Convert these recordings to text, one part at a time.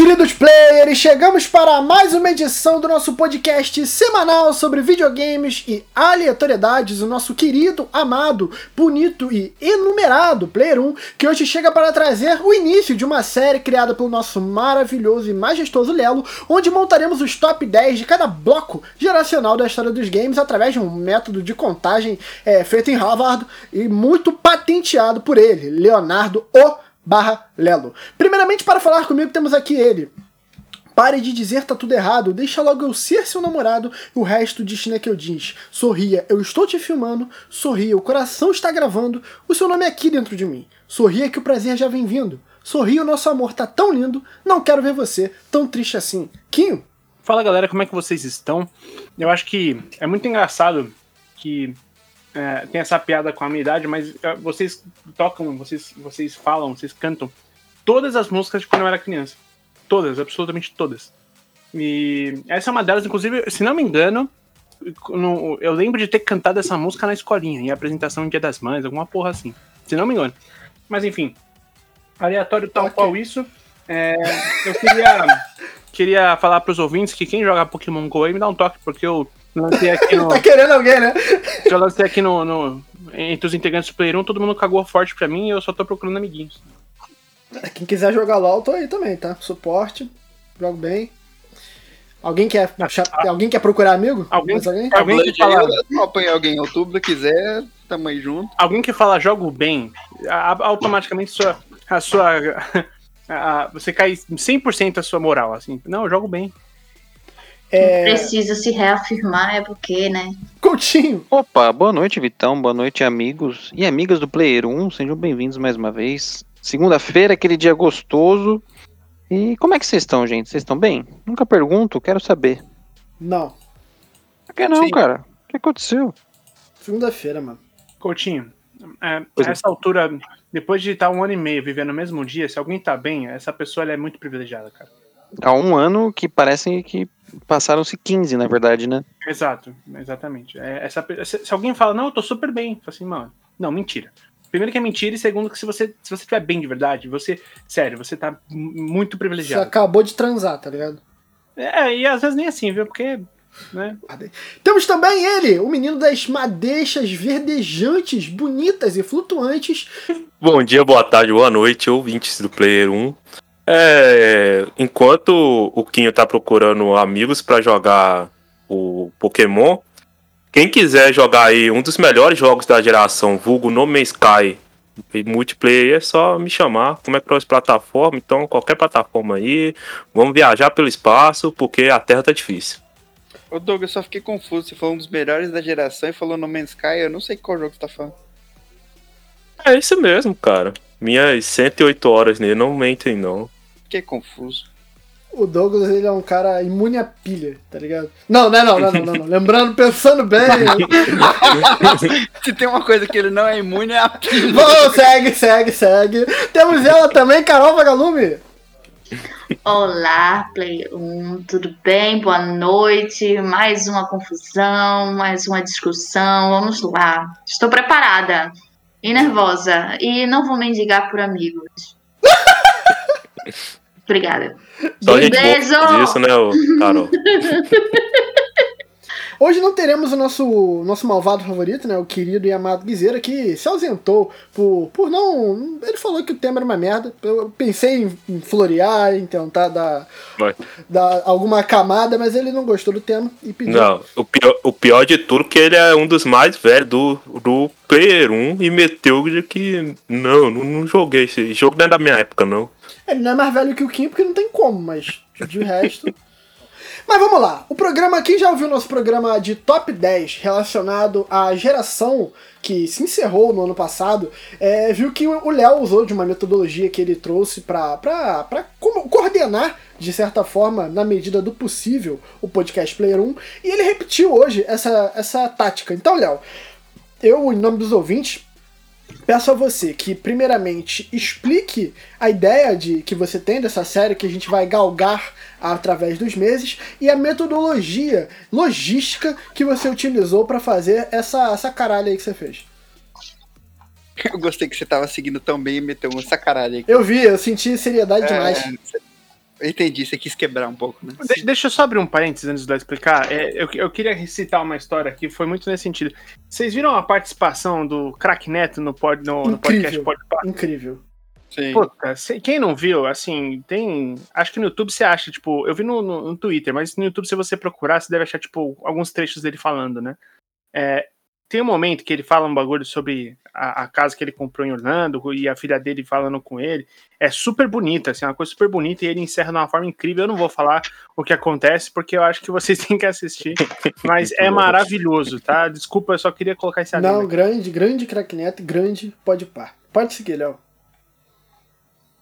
queridos players, chegamos para mais uma edição do nosso podcast semanal sobre videogames e aleatoriedades, o nosso querido, amado, bonito e enumerado Player 1, que hoje chega para trazer o início de uma série criada pelo nosso maravilhoso e majestoso Lelo, onde montaremos os top 10 de cada bloco geracional da história dos games através de um método de contagem é, feito em Harvard e muito patenteado por ele, Leonardo O barra Lelo. Primeiramente, para falar comigo, temos aqui ele. Pare de dizer tá tudo errado, deixa logo eu ser seu namorado e o resto que eu diz. Sorria, eu estou te filmando, sorria, o coração está gravando, o seu nome é aqui dentro de mim. Sorria que o prazer já vem vindo. Sorria, o nosso amor tá tão lindo, não quero ver você tão triste assim. Quinho? Fala galera, como é que vocês estão? Eu acho que é muito engraçado que é, tem essa piada com a minha idade, mas é, vocês tocam, vocês, vocês falam, vocês cantam todas as músicas de quando eu era criança. Todas, absolutamente todas. E essa é uma delas, inclusive, se não me engano, no, eu lembro de ter cantado essa música na escolinha, em apresentação em Dia das Mães, alguma porra assim. Se não me engano. Mas enfim, aleatório tal okay. qual isso. É, eu queria, queria falar pros ouvintes que quem joga Pokémon GO aí me dá um toque, porque eu Lancei aqui no... tá querendo alguém, né? Já lancei aqui no, no, Entre os integrantes do Player 1, todo mundo cagou forte pra mim e eu só tô procurando amiguinhos. Quem quiser jogar LOL, tô aí também, tá? Suporte, jogo bem. Alguém quer, ah, alguém quer procurar amigo? Alguém, alguém? alguém que fala... apanhar alguém em outubro, quiser, tamo aí junto. Alguém que fala jogo bem, automaticamente sua, a sua... A, você cai 100% a sua moral, assim. Não, eu jogo bem. É... Precisa se reafirmar, é porque, né? Coutinho! Opa, boa noite, Vitão. Boa noite, amigos e amigas do Player 1. Sejam bem-vindos mais uma vez. Segunda-feira, aquele dia gostoso. E como é que vocês estão, gente? Vocês estão bem? Nunca pergunto, quero saber. Não. Por que não, Sim. cara? O que aconteceu? Segunda-feira, mano. Coutinho, é, a é. essa altura, depois de estar um ano e meio vivendo no mesmo dia, se alguém tá bem, essa pessoa é muito privilegiada, cara. Há um ano que parece que passaram-se 15, na verdade, né? Exato, exatamente. É, essa, se, se, alguém fala, não, eu tô super bem, fala assim, mano, não, mentira. Primeiro que é mentira, e segundo que se você, se você estiver bem de verdade, você, sério, você tá muito privilegiado. Você acabou de transar, tá ligado? É, e às vezes nem assim, viu? Porque né? Temos também ele, o menino das madeixas verdejantes, bonitas e flutuantes. Bom dia, boa tarde, boa noite, ouvintes do Player 1. É, enquanto o Quinho tá procurando amigos para jogar o Pokémon, quem quiser jogar aí um dos melhores jogos da geração, vulgo No Man's Sky, multiplayer, é só me chamar. Como é que é plataforma? Então, qualquer plataforma aí. Vamos viajar pelo espaço, porque a Terra tá difícil. Ô Doug, eu só fiquei confuso. Você falou um dos melhores da geração e falou No Man's Sky. Eu não sei qual jogo você tá falando. É isso mesmo, cara. Minhas 108 horas nele não mentem, não. Fiquei confuso. O Douglas, ele é um cara imune à pilha, tá ligado? Não, não, não, não, não, não. Lembrando, pensando bem. Se tem uma coisa que ele não é imune, é a pilha. Bom, segue, segue, segue. Temos ela também, Carol Vagalume. Olá, Play 1, tudo bem? Boa noite. Mais uma confusão, mais uma discussão. Vamos lá. Estou preparada e nervosa. E não vou mendigar por amigos. Obrigada. Só a gente disso, né, Carol? Hoje não teremos o nosso, nosso malvado favorito, né? O querido e amado Guizeira, que se ausentou por, por não. Ele falou que o tema era uma merda. Eu pensei em, em florear, em tentar dar, dar alguma camada, mas ele não gostou do tema e pediu. Não, o pior, o pior de tudo é que ele é um dos mais velhos do, do Player 1 e meteu de que. Não, não, não joguei esse jogo, não é da minha época, não. Ele não é mais velho que o Kim porque não tem como, mas de resto. Mas vamos lá. O programa, quem já ouviu nosso programa de top 10 relacionado à geração que se encerrou no ano passado, é, viu que o Léo usou de uma metodologia que ele trouxe para coordenar, de certa forma, na medida do possível, o podcast Player 1, e ele repetiu hoje essa, essa tática. Então, Léo, eu, em nome dos ouvintes, peço a você que, primeiramente, explique a ideia de que você tem dessa série que a gente vai galgar através dos meses e a metodologia logística que você utilizou para fazer essa, essa caralho aí que você fez. Eu gostei que você tava seguindo tão bem e meteu uma sacaralha aí. Eu vi, eu senti seriedade é, demais. Eu entendi, você quis quebrar um pouco, né? De- deixa eu só abrir um parênteses antes de eu explicar. É, eu, eu queria recitar uma história aqui, foi muito nesse sentido. Vocês viram a participação do Crack Neto no, pod, no, no podcast Incrível. Podpah? Incrível. Sim. Puta, quem não viu, assim, tem. Acho que no YouTube você acha, tipo, eu vi no, no, no Twitter, mas no YouTube, se você procurar, você deve achar, tipo, alguns trechos dele falando, né? É, tem um momento que ele fala um bagulho sobre a, a casa que ele comprou em Orlando e a filha dele falando com ele. É super bonita, assim, uma coisa super bonita, e ele encerra de uma forma incrível. Eu não vou falar o que acontece, porque eu acho que vocês têm que assistir. Mas é maravilhoso, tá? Desculpa, eu só queria colocar esse Não, aqui. grande, grande craque neto, grande pode par. Pode seguir, Léo.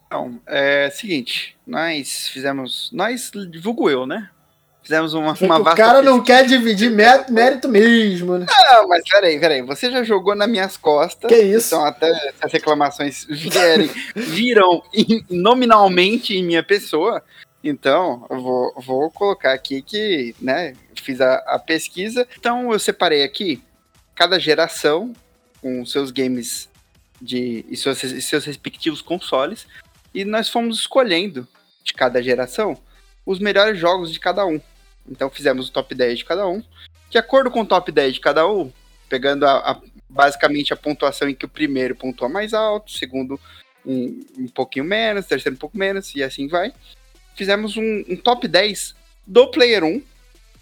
Então, é seguinte, nós fizemos. Nós, divulgo eu, né? Fizemos uma, uma o cara não quer dividir mé- mérito mesmo, né? Não, mas peraí, peraí. Você já jogou nas minhas costas. Que isso? Então, até as reclamações vierem, viram nominalmente em minha pessoa. Então, eu vou, vou colocar aqui que, né, fiz a, a pesquisa. Então, eu separei aqui cada geração com seus games de, e, seus, e seus respectivos consoles. E nós fomos escolhendo de cada geração os melhores jogos de cada um. Então, fizemos o top 10 de cada um. De acordo com o top 10 de cada um, pegando a, a- basicamente a pontuação em que o primeiro pontua mais alto, o segundo um, um pouquinho menos, o terceiro um pouco menos, e assim vai. Fizemos um, um top 10 do Player 1,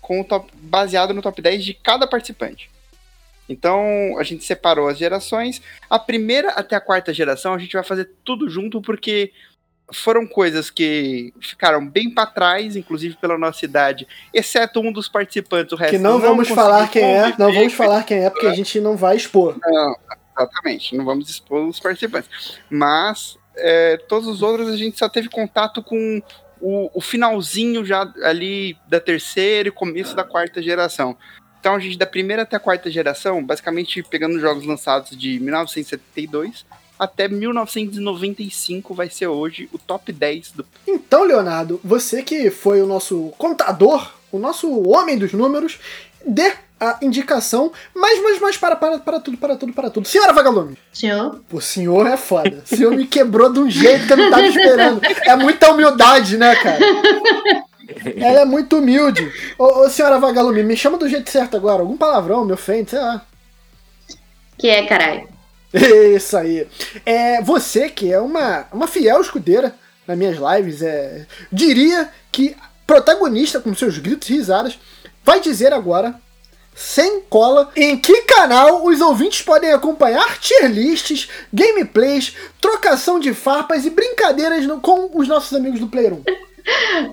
com top, baseado no top 10 de cada participante. Então a gente separou as gerações. A primeira até a quarta geração a gente vai fazer tudo junto, porque foram coisas que ficaram bem para trás, inclusive pela nossa idade, exceto um dos participantes, o resto Que não vamos conseguiu falar quem é, não vamos falar quem é, porque a gente não vai expor. não, exatamente. Não vamos expor os participantes. Mas é, todos os outros a gente só teve contato com o, o finalzinho já ali da terceira e começo da quarta geração. Então a gente, da primeira até a quarta geração, basicamente pegando jogos lançados de 1972 até 1995 vai ser hoje o top 10 do. Então, Leonardo, você que foi o nosso contador, o nosso homem dos números, dê a indicação, mas, mas, mas, para, para, para tudo, para tudo, para tudo. Senhora Vagalume, Senhor? o senhor é foda. O senhor me quebrou de um jeito que eu não tava esperando. É muita humildade, né, cara? Ela é muito humilde. Ô, ô senhora Vagalume, me chama do jeito certo agora. Algum palavrão me ofende, sei lá. Que é, caralho? Isso aí. É, você que é uma, uma fiel escudeira nas minhas lives, é, diria que protagonista com seus gritos e risadas, vai dizer agora, sem cola, em que canal os ouvintes podem acompanhar tier lists, gameplays, trocação de farpas e brincadeiras no- com os nossos amigos do Player 1.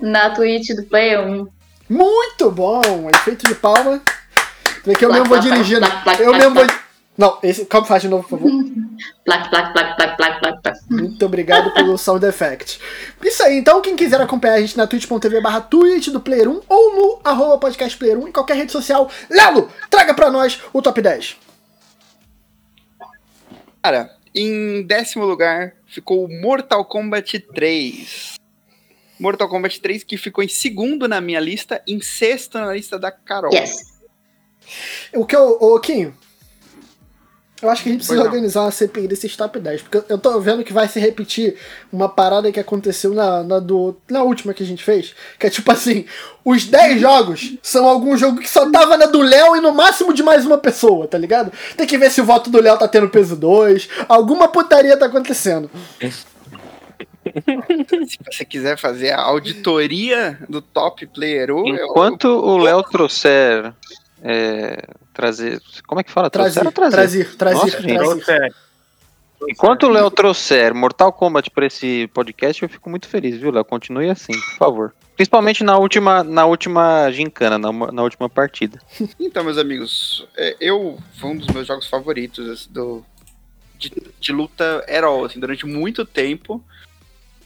Na Twitch do Play 1. Muito bom! Efeito de palma. Vê que eu mesmo vou dirigindo. Eu mesmo vou. Não, esse. Calma, faz de novo, por favor. plac, plac, plac, plac, plac, plac, plac. Muito obrigado pelo sound effect. Isso aí, então quem quiser acompanhar a gente na twitch.tv barra Twitch do Player 1 ou no arroba podcast Player 1 em qualquer rede social. Lelo, traga pra nós o top 10. Cara, em décimo lugar ficou o Mortal Kombat 3. Mortal Kombat 3 que ficou em segundo na minha lista, em sexto na lista da Carol. Yes. O que eu. Ô, Kim. Eu acho que a gente precisa organizar uma CPI desses top 10. Porque eu tô vendo que vai se repetir uma parada que aconteceu na, na, do, na última que a gente fez. Que é tipo assim: os 10 jogos são algum jogo que só tava na do Léo e no máximo de mais uma pessoa, tá ligado? Tem que ver se o voto do Léo tá tendo peso 2. Alguma putaria tá acontecendo. Se você quiser fazer a auditoria do top player 1, eu- Enquanto o Léo trouxer. É, trazer. Como é que fala? Trazer, Trouxer ou trazer, trazer, Nossa, trazer. Enquanto o Léo trouxer Mortal Kombat pra esse podcast, eu fico muito feliz, viu, Léo? Continue assim, por favor. Principalmente na última, na última gincana, na, na última partida. Então, meus amigos, é, eu foi um dos meus jogos favoritos assim, do de, de luta herói, assim, durante muito tempo.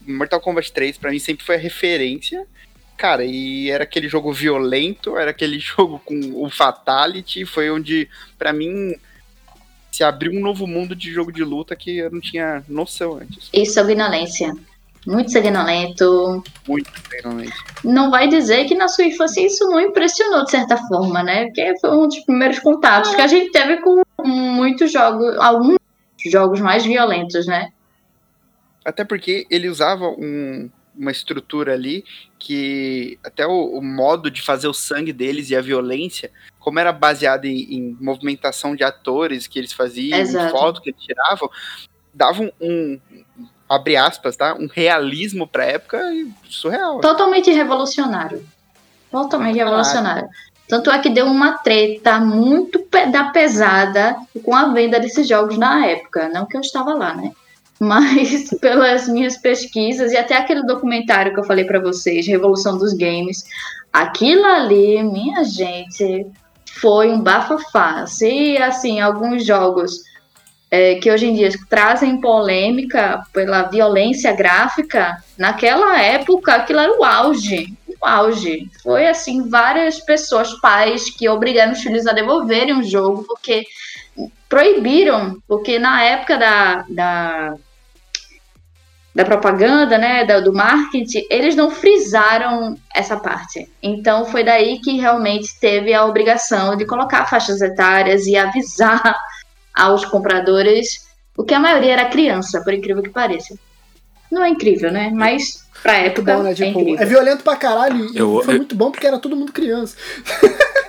Mortal Kombat 3 pra mim sempre foi a referência. Cara, e era aquele jogo violento, era aquele jogo com o Fatality, foi onde pra mim se abriu um novo mundo de jogo de luta que eu não tinha noção antes. E sanguinolência. Muito sanguinolento. Muito, realmente. Não vai dizer que na sua infância isso não impressionou de certa forma, né? Porque foi um dos primeiros contatos que a gente teve com muitos jogos, alguns jogos mais violentos, né? Até porque ele usava um, uma estrutura ali que até o, o, modo de fazer o sangue deles e a violência, como era baseado em, em movimentação de atores que eles faziam, em foto que eles tiravam, davam um, abre aspas, tá? Um realismo pra época surreal. Totalmente revolucionário. Totalmente revolucionário. Tanto é que deu uma treta muito da pesada com a venda desses jogos na época. Não que eu estava lá, né? Mas pelas minhas pesquisas e até aquele documentário que eu falei para vocês, Revolução dos Games, aquilo ali, minha gente, foi um bafafá. Se assim, alguns jogos é, que hoje em dia trazem polêmica pela violência gráfica, naquela época aquilo era o auge auge. Foi assim, várias pessoas, pais, que obrigaram os filhos a devolverem o jogo, porque proibiram, porque na época da, da, da propaganda, né, do marketing, eles não frisaram essa parte. Então foi daí que realmente teve a obrigação de colocar faixas etárias e avisar aos compradores, porque a maioria era criança, por incrível que pareça. Não é incrível, né? Mas pra época bom, né? tipo, é, é, violento pra caralho e eu, foi eu... muito bom porque era todo mundo criança.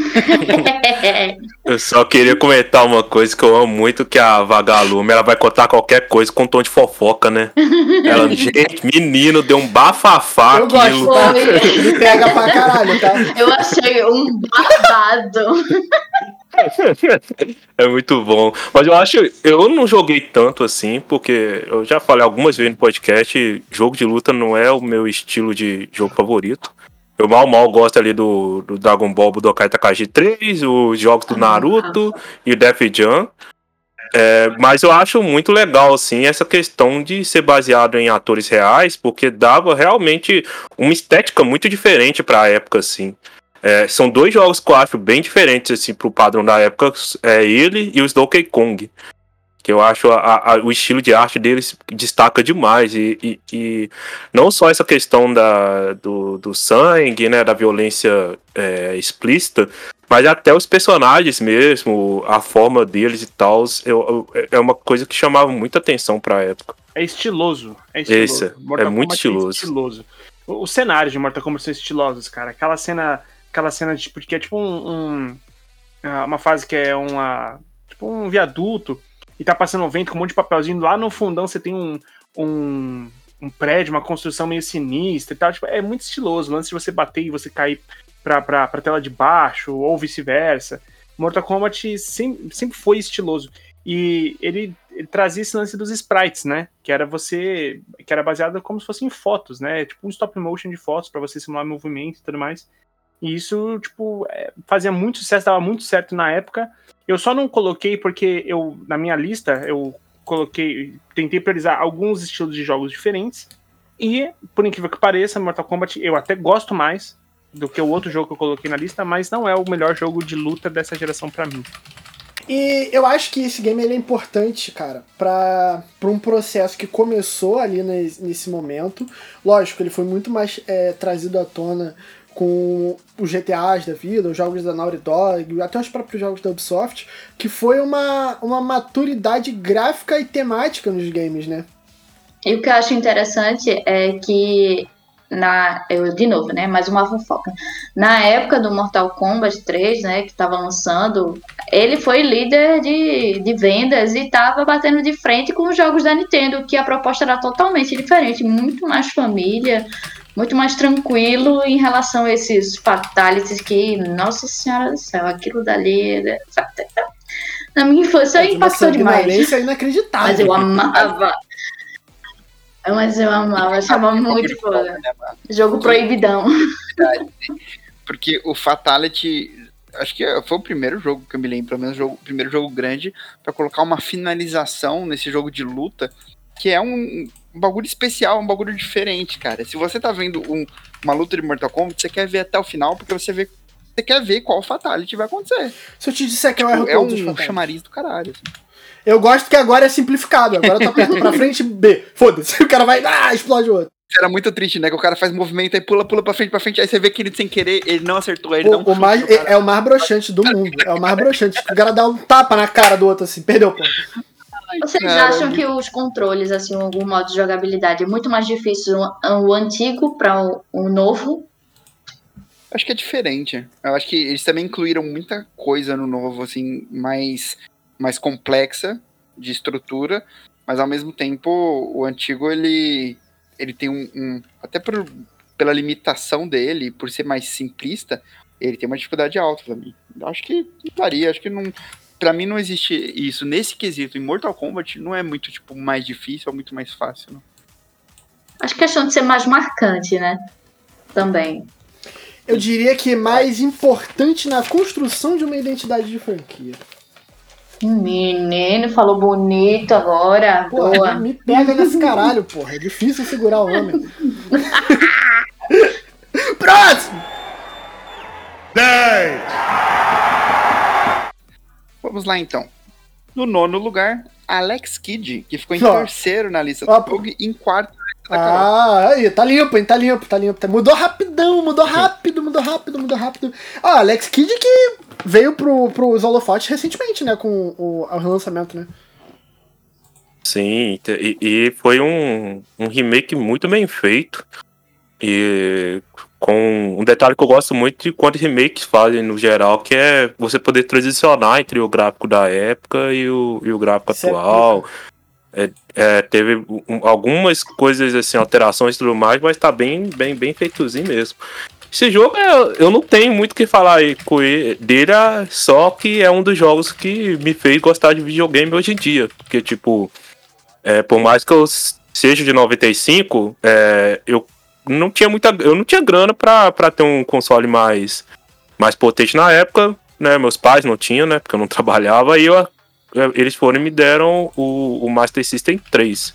eu só queria comentar uma coisa que eu amo muito, que a Vagalume, ela vai contar qualquer coisa com um tom de fofoca, né? Ela, gente, menino, deu um bafafá eu aquilo. Gosto? Me pega pra caralho, tá? Eu achei um babado. é muito bom. Mas eu acho, eu não joguei tanto assim, porque eu já falei algumas vezes no podcast, jogo de luta não é o meu estilo de jogo favorito. Eu mal mal gosto ali do, do Dragon Ball Budokai Takagi 3, os jogos do Naruto e o Def Jam. É, mas eu acho muito legal, assim, essa questão de ser baseado em atores reais, porque dava realmente uma estética muito diferente para a época, assim. É, são dois jogos que eu acho bem diferentes, assim, pro padrão da época. É ele e os Donkey Kong. Eu acho a, a, o estilo de arte deles destaca demais. E, e, e, não só essa questão da, do, do sangue, né? Da violência é, explícita, mas até os personagens mesmo, a forma deles e tal, é uma coisa que chamava muita atenção pra época. É estiloso. É estiloso. Esse, é muito estiloso. É estiloso. Os cenários de Mortal Kombat são estilosos, cara. Aquela cena aquela cena de, tipo, que é tipo um, um, ah, uma fase que é uma tipo um viaduto e tá passando um vento com um monte de papelzinho lá no fundão você tem um, um, um prédio, uma construção meio sinistra e tal, tipo, é muito estiloso, antes de você bater e você cair pra, pra, pra tela de baixo ou vice-versa. Mortal Kombat sempre, sempre foi estiloso. E ele, ele, trazia esse lance dos sprites, né? Que era você. Que era baseado como se fossem fotos, né? Tipo um stop motion de fotos para você simular movimento e tudo mais. E isso, tipo, é, fazia muito sucesso, dava muito certo na época. Eu só não coloquei porque eu, na minha lista, eu coloquei, tentei priorizar alguns estilos de jogos diferentes. E, por incrível que pareça, Mortal Kombat eu até gosto mais do que o outro jogo que eu coloquei na lista, mas não é o melhor jogo de luta dessa geração para mim. E eu acho que esse game ele é importante, cara, para um processo que começou ali nesse momento. Lógico, ele foi muito mais é, trazido à tona com os GTAs da vida, os jogos da Naughty Dog, até os próprios jogos da Ubisoft, que foi uma, uma maturidade gráfica e temática nos games, né? E o que eu acho interessante é que na eu de novo, né, mais uma fofoca. Na época do Mortal Kombat 3, né, que estava lançando, ele foi líder de, de vendas e estava batendo de frente com os jogos da Nintendo, que a proposta era totalmente diferente, muito mais família, muito mais tranquilo em relação a esses fatalities que, nossa senhora do céu, aquilo dali. Né, na minha infância é, impactou demais. Isso é inacreditável. Mas eu amava. Mas eu amava, achava muito foda. Jogo proibidão. Porque o Fatality, acho que foi o primeiro jogo que eu me lembro, pelo menos o primeiro jogo grande, para colocar uma finalização nesse jogo de luta, que é um, um bagulho especial, um bagulho diferente, cara. Se você tá vendo um, uma luta de Mortal Kombat, você quer ver até o final, porque você vê. Você quer ver qual fatality vai acontecer. Se eu te disser que tipo, eu erro É um chamariz do caralho. Assim. Eu gosto que agora é simplificado. Agora tá perto pra frente, B. Foda-se. O cara vai, ah, explode o outro. Era muito triste, né? Que o cara faz movimento e pula, pula pra frente, pra frente. Aí você vê que ele sem querer, ele não acertou. Ele não o mais, é, é, o mais broxante do mundo. É o mais broxante. O cara dá um tapa na cara do outro assim, perdeu o ponto. Vocês cara, acham que os controles, assim, algum modo de jogabilidade é muito mais difícil o, o antigo para o, o novo? Acho que é diferente. Eu acho que eles também incluíram muita coisa no novo, assim, mais, mais complexa de estrutura, mas ao mesmo tempo o antigo ele, ele tem um, um- até por, pela limitação dele, por ser mais simplista, ele tem uma dificuldade alta. Eu acho que varia, acho que não. Pra mim não existe isso. Nesse quesito, em Mortal Kombat, não é muito tipo mais difícil ou muito mais fácil. Não. Acho questão de ser mais marcante, né? Também. Eu diria que é mais importante na construção de uma identidade de franquia. Menino, falou bonito agora. Porra, Boa. me pega nesse caralho, porra. É difícil segurar o homem. Próximo! Vamos lá então. No nono lugar, Alex Kidd, que ficou em Ó. terceiro na lista do Doug em quarto na lista da Carol. Ah, aí, tá limpo, hein? Tá limpo, tá limpo. Tá- Mudou rapidão, mudou rápido, mudou rápido, mudou rápido. Ah, Alex Kidd que veio pro, pros holofotes recentemente, né? Com o, o relançamento, né? Sim, e, e foi um, um remake muito bem feito. E com um detalhe que eu gosto muito de quando remakes fazem no geral, que é você poder transicionar entre o gráfico da época e o, e o gráfico Isso é atual. É, é, teve um- algumas coisas assim, alterações e tudo mais, mas tá bem, bem, bem feitozinho mesmo. Esse jogo é- eu não tenho muito o que falar aí com ele, dele, é só que é um dos jogos que me fez gostar de videogame hoje em dia. Porque, tipo, é, por mais que eu seja de 95, é, eu não tinha muita. Eu não tinha grana pra ter um console mais, mais potente na época, né? Meus pais não tinham, né? Porque eu não trabalhava, e eu- eles foram e me deram o, o Master System 3.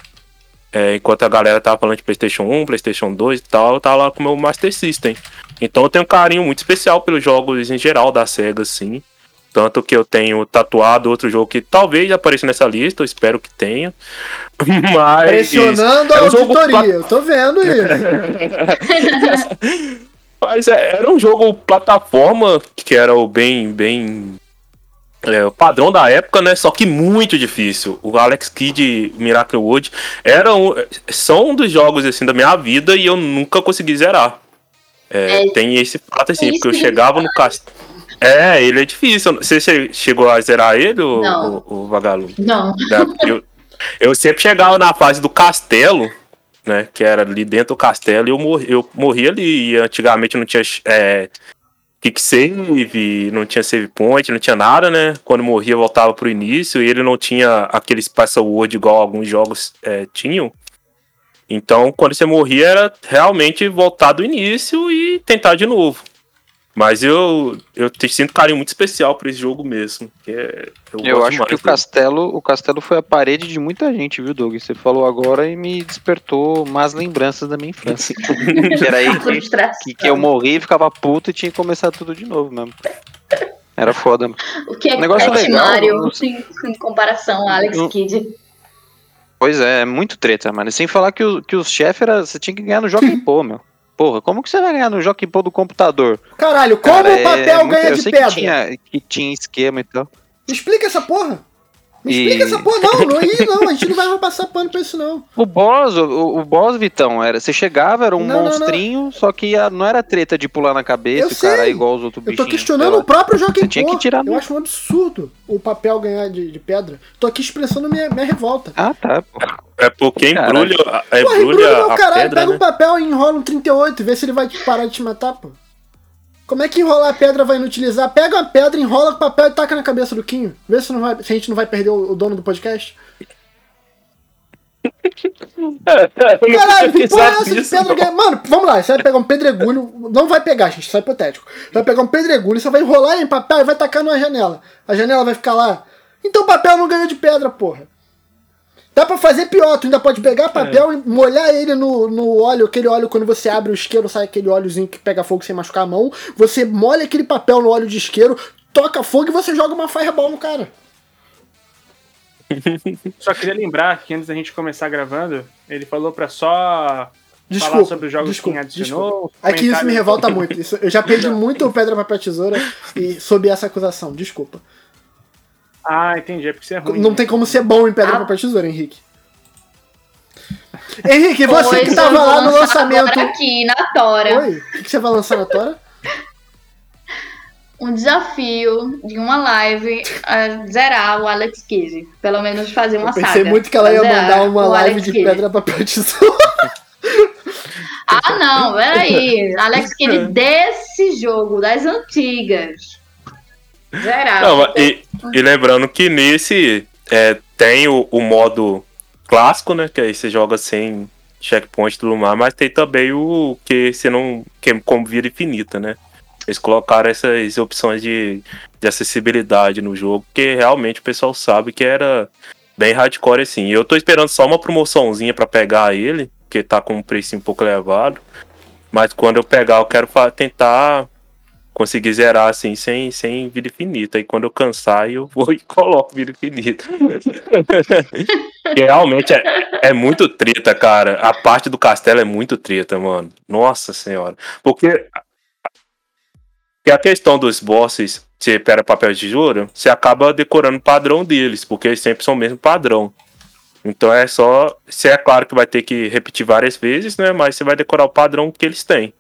É, enquanto a galera tava falando de Playstation 1, Playstation 2 e tal, eu tava lá com o meu Master System. Então eu tenho um carinho muito especial pelos jogos em geral da SEGA, assim. Tanto que eu tenho tatuado outro jogo que talvez apareça nessa lista, eu espero que tenha. Mas. Pressionando a é um auditoria, eu tô vendo isso. Mas é, era um jogo plataforma que era o bem, bem é, o padrão da época, né? Só que muito difícil. O Alex Kidd Miracle Wood era um, são um dos jogos assim da minha vida e eu nunca consegui zerar. É, É. Tem esse fato assim, Isso porque eu chegava no castelo. É, ele é difícil. Você che- chegou a zerar ele, o, Não. o, o vagalume? Não. né? Eu, eu sempre chegava na fase do castelo, né? Que era ali dentro do castelo, e eu morri, eu morri ali. E antigamente não tinha é, kick save, não tinha save point, não tinha nada, né? Quando morria, eu voltava pro início, e ele não tinha aqueles password igual alguns jogos é, tinham. Então, quando você morria, era realmente voltar do início e tentar de novo. Mas eu, eu te sinto carinho muito especial por esse jogo mesmo. que é- Eu gosto acho que o castelo, o castelo foi a parede de muita gente, viu, Doug? Você falou agora e me despertou más lembranças da minha infância. que era aí que, que, eu morri, ficava puto e tinha que começar tudo de novo mesmo. Era foda. mano. O que é Um negócio Pet legal, Mario não- em, em comparação a Alex Não- Kidd? Pois é, é muito treta, mano. Sem falar que, o, que os chefes era, você tinha que ganhar no Jockey Pô, meu. Porra, como que você vai ganhar no Jockey Pô do computador? Caralho, como Cara, o papel é muito- ganha eu de sei pedra? Que tinha, que tinha esquema e tal. Me explica essa porra. Me E- explica essa porra. Não, não, ih, não, a gente não vai passar pano pra isso, não. O boss, o, o boss, Vitão, era. Você chegava, era um Não, não, não. monstrinho, só que a- não era treta de pular na cabeça Eu e o cara sei. igual os outros Eu bichinhos. tô questionando sei o próprio Joaquim Você tinha que tirar Eu acho um absurdo o papel ganhar de, de pedra. Tô aqui expressando minha, minha revolta. Ah, tá. Pô. É porque embrulha, a- embrulha embrulha meu a caralho, pedra, pega né? um papel e enrola um 38 e vê se ele vai parar de te matar, pô. Como é que enrolar a pedra vai inutilizar? Pega uma pedra, enrola com papel e taca na cabeça do Quinho. Vê se, não vai, se a gente não vai perder o, o dono do podcast. Caralho, que porra é essa de pedra ganha? Mano, vamos lá, você vai pegar um pedregulho, não vai pegar, gente, isso é hipotético. Você vai pegar um pedregulho, você vai enrolar em papel e vai tacar numa janela. A janela vai ficar lá. Então o papel não ganha de pedra, porra. Dá pra fazer pior, tu ainda pode pegar papel e molhar ele no, no óleo, aquele óleo quando você abre o isqueiro, sai aquele óleozinho que pega fogo sem machucar a mão. Você molha aquele papel no óleo de isqueiro, toca fogo e você joga uma fireball no cara. Só queria lembrar que antes da gente começar gravando, ele falou pra só Desculpa, falar sobre os jogos desculpa, que adicionou. É que isso me revolta muito. Isso- eu já perdi muito o pedra, papel, tesoura e sob essa acusação. Desculpa. Ah, entendi. É porque você é ruim. Não né? tem como ser bom em pedra, Ah. papel, tesoura, Henrique. Henrique, você que tava lá no lançamento. Aqui na Tora. Oi? O que que você vai lançar na Tora? Um desafio de uma live a zerar o Alex Kidd. Pelo menos fazer uma Eu pensei saga. muito que ela ia mandar uma live Alex de Kidd. pedra, papel, tesoura. Ah, não, peraí. Alex Kidd desse jogo, das antigas. Não, e, e lembrando que nesse é, tem o, o modo clássico, né? Que aí você joga sem checkpoint e tudo mais, mas tem também o que você não. que é como vida infinita, né? Eles colocaram essas opções de, de acessibilidade no jogo, porque realmente o pessoal sabe que era bem hardcore assim. Eu tô esperando só uma promoçãozinha pra pegar ele, que tá com um preço um pouco elevado. Mas quando eu pegar, eu quero tentar conseguir zerar assim sem, sem vida infinita. E quando eu cansar, eu vou e coloco vida infinita. Realmente é, é muito treta, cara. A parte do castelo é muito treta, mano. Nossa senhora. Porque que a questão dos bosses, você pega papel de tesoura, você acaba decorando o padrão deles, porque eles sempre são o mesmo padrão. Então é só. Você é claro que vai ter que repetir várias vezes, né? Mas você vai decorar o padrão que eles têm.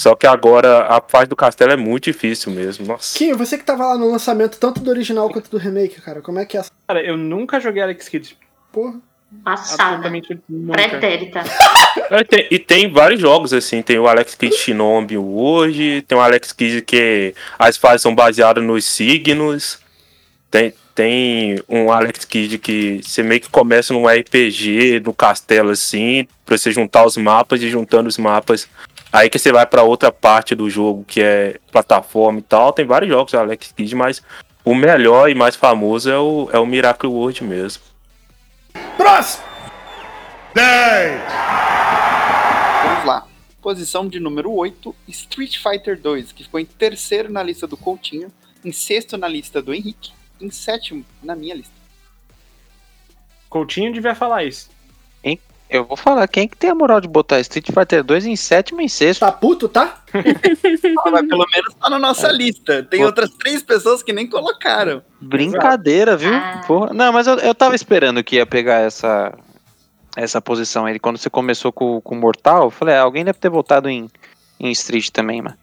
Só que agora a parte do castelo é muito difícil mesmo. Nossa. Kim, você que tava lá no lançamento tanto do original quanto do remake, cara, como é que é essa Cara, eu nunca joguei Alex Kidd. porra? Passada. Pretérita. É, tem- e tem vários jogos assim, tem o Alex Kidd Shinobi hoje, tem o Alex Kidd que as fases são baseadas nos signos. Tem, tem um Alex Kidd que você meio que começa num RPG, no castelo assim, pra você juntar os mapas e juntando os mapas. Aí que você vai pra outra parte do jogo, que é plataforma e tal. Tem vários jogos Alex Kidd, mas o melhor e mais famoso é o, é o Miracle World mesmo. Próximo! Vamos lá. Posição de número 8, Street Fighter 2, que ficou em terceiro na lista do Coutinho, em sexto na lista do Henrique, em sétimo na minha lista. Coutinho devia falar isso. Eu vou falar, quem é que tem a moral de botar Street Fighter 2 em sétimo e em sexto? Tá puto, tá? Ah, mas pelo menos tá na nossa lista. Tem Pô. outras três pessoas que nem colocaram. Brincadeira, viu? Ah. Porra. Não, mas eu, eu tava esperando que ia pegar essa, essa posição aí. Quando você começou com com o Mortal, eu falei, ah, alguém deve ter votado em, em Street também, mano.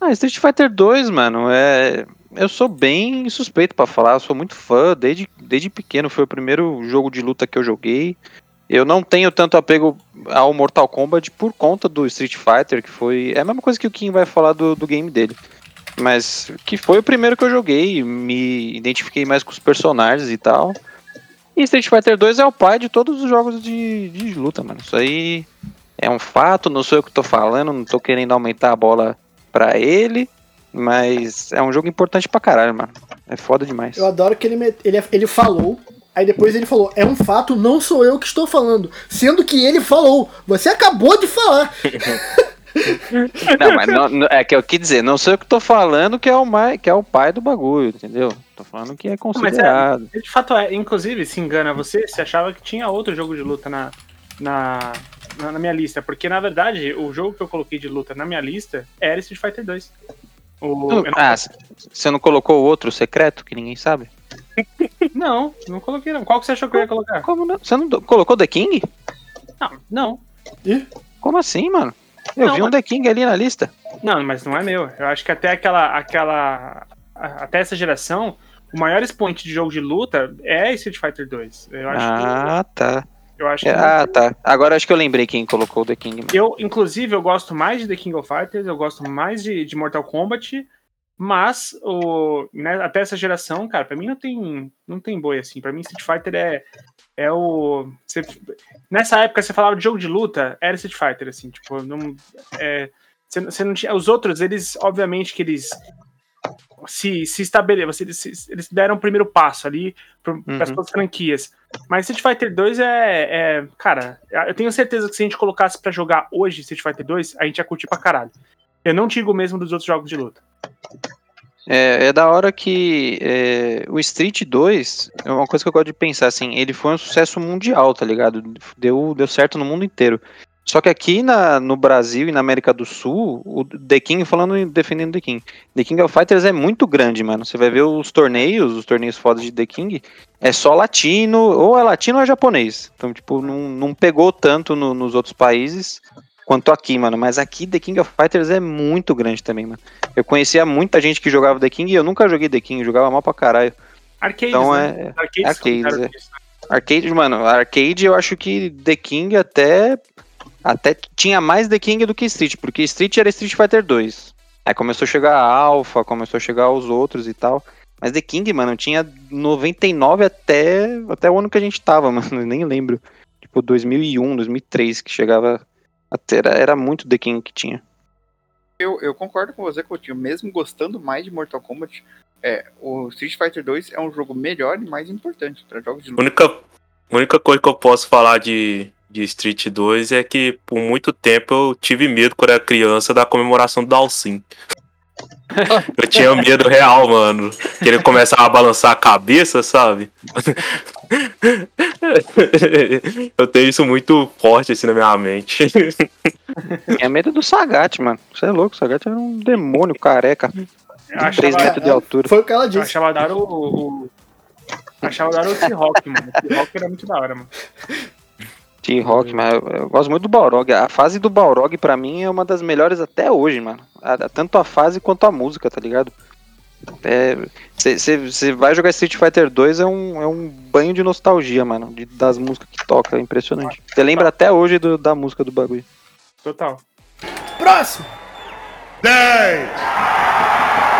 Ah, Street Fighter 2, mano, é. Eu sou bem suspeito pra falar, eu sou muito fã, desde, desde pequeno foi o primeiro jogo de luta que eu joguei. Eu não tenho tanto apego ao Mortal Kombat por conta do Street Fighter, que foi. É a mesma coisa que o Kim vai falar do, do game dele. Mas que foi o primeiro que eu joguei, me identifiquei mais com os personagens e tal. E Street Fighter 2 é o pai de todos os jogos de, de luta, mano. Isso aí é um fato, não sou eu que tô falando, não tô querendo aumentar a bola pra ele, mas é um jogo importante pra caralho, mano. É foda demais. Eu adoro que ele, ele, ele falou, aí depois ele falou, é um fato, não sou eu que estou falando. Sendo que ele falou, você acabou de falar. Não, mas não- não- é que eu quis dizer, não sou eu que tô falando que é o, mai, que é o pai do bagulho, entendeu? Tô falando que é considerado. De fato é. Inclusive, se engana você, você achava que tinha outro jogo de luta na, na, na, na minha lista. Porque, na verdade, o jogo que eu coloquei de luta na minha lista era Street Fighter 2. O, não, Ah, você não colocou o outro secreto que ninguém sabe? Não, não coloquei não. Qual que você achou que eu ia colocar? Como não? Você não colocou The King? Não, não. Como assim, mano? Eu Não, vi um mas- The King ali na lista. Não, mas não é meu. Eu acho que até aquela. aquela até essa geração, o maior expoente de jogo de luta é Street Fighter 2. Eu acho Ah, tá. que. Eu acho que É, ah, tá. Agora acho que eu lembrei quem colocou o The King. mano. Eu, inclusive, eu gosto mais de The King of Fighters, eu gosto mais de, de Mortal Kombat, mas o, né, até essa geração, cara, pra mim não tem, não tem boi assim. Pra mim, Street Fighter é, é o. você- nessa época, você falava de jogo de luta, era Street Fighter, assim, tipo, não. É, você, você não tinha. Os outros, eles, obviamente, que eles se, se estabeleceram, eles, eles deram o primeiro passo ali para as Uhum. outras franquias. Mas Street Fighter 2 é, é. Cara, eu tenho certeza que se a gente colocasse pra jogar hoje Street Fighter 2, a gente ia curtir pra caralho. Eu não digo mesmo dos outros jogos de luta. É, é da hora que é, o Street 2 é uma coisa que eu gosto de pensar, assim, ele foi um sucesso mundial, tá ligado? Deu, deu certo no mundo inteiro. Só que aqui na, no Brasil e na América do Sul, o The King, falando defendendo The King, The King of Fighters é muito grande, mano. Você vai ver os torneios, os torneios fodas de The King, é só latino, ou é latino ou é japonês. Então, tipo, não, não pegou tanto no- nos outros países quanto aqui, mano. Mas aqui The King of Fighters é muito grande também, mano. Eu conhecia muita gente que jogava The King e eu nunca joguei The King, jogava mal pra caralho. Arcades, Então né? é. Arcades, arcades, é. né? Arcade, mano, arcade eu acho que The King até até tinha mais The King do que Street, porque Street era Street Fighter 2. Aí começou a chegar a Alpha, começou a chegar os outros e tal. Mas The King, mano, tinha 99 até até o ano que a gente tava, mano, nem lembro. Tipo 2001, 2003 que chegava até era, era muito The King que tinha. Eu, eu concordo com você, Coutinho. Mesmo gostando mais de Mortal Kombat, é, o Street Fighter 2 é um jogo melhor e mais importante para jogos de luta. única, a única coisa que eu posso falar de, de Street 2 é que por muito tempo eu tive medo quando era criança da comemoração do Dalsin. Eu tinha medo real, mano. Que ele começava a balançar a cabeça, sabe? Eu tenho isso muito forte assim na minha mente. Tinha medo do Sagat, mano. Você é louco, o Sagat era um demônio careca, Eu 3 achava, metros de altura. Foi o que ela eu disse. achava da hora o. o achava da hora o T-Rock, mano. O T-Rock era muito da hora, mano. T-Rock, mas eu, eu gosto muito do Balrog. A fase do Balrog, pra mim, é uma das melhores até hoje, mano. A- a- tanto a fase quanto a música, tá ligado? Você vai jogar Street Fighter 2 é um, é um banho de nostalgia, mano. de- das músicas que toca, é impressionante. Você lembra até hoje do- da música do bagulho. Total. Próximo!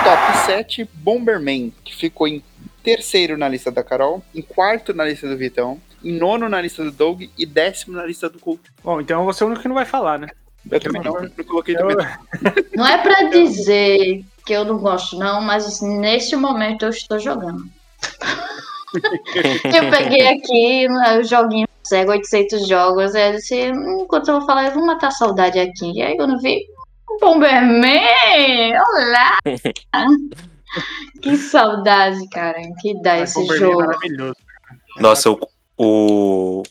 Top 7, Bomberman, que ficou em terceiro na lista da Carol, em quarto na lista do Vitão, em nono na lista do Doug e décimo na lista do Couto. Bom, então você é o único que não vai falar, né? Eu também não, não coloquei Eu- também. Não é pra dizer que eu não gosto, não, mas neste momento eu estou jogando. eu peguei aqui né, o joguinho Sega 800 jogos, eu disse, "Hum, enquanto eu vou falar, eu vou matar a saudade aqui. E aí quando vi, Bomberman! Olá! que saudade, cara, que dá Mas esse Bomberman é jogo. maravilhoso. Nossa, o, o,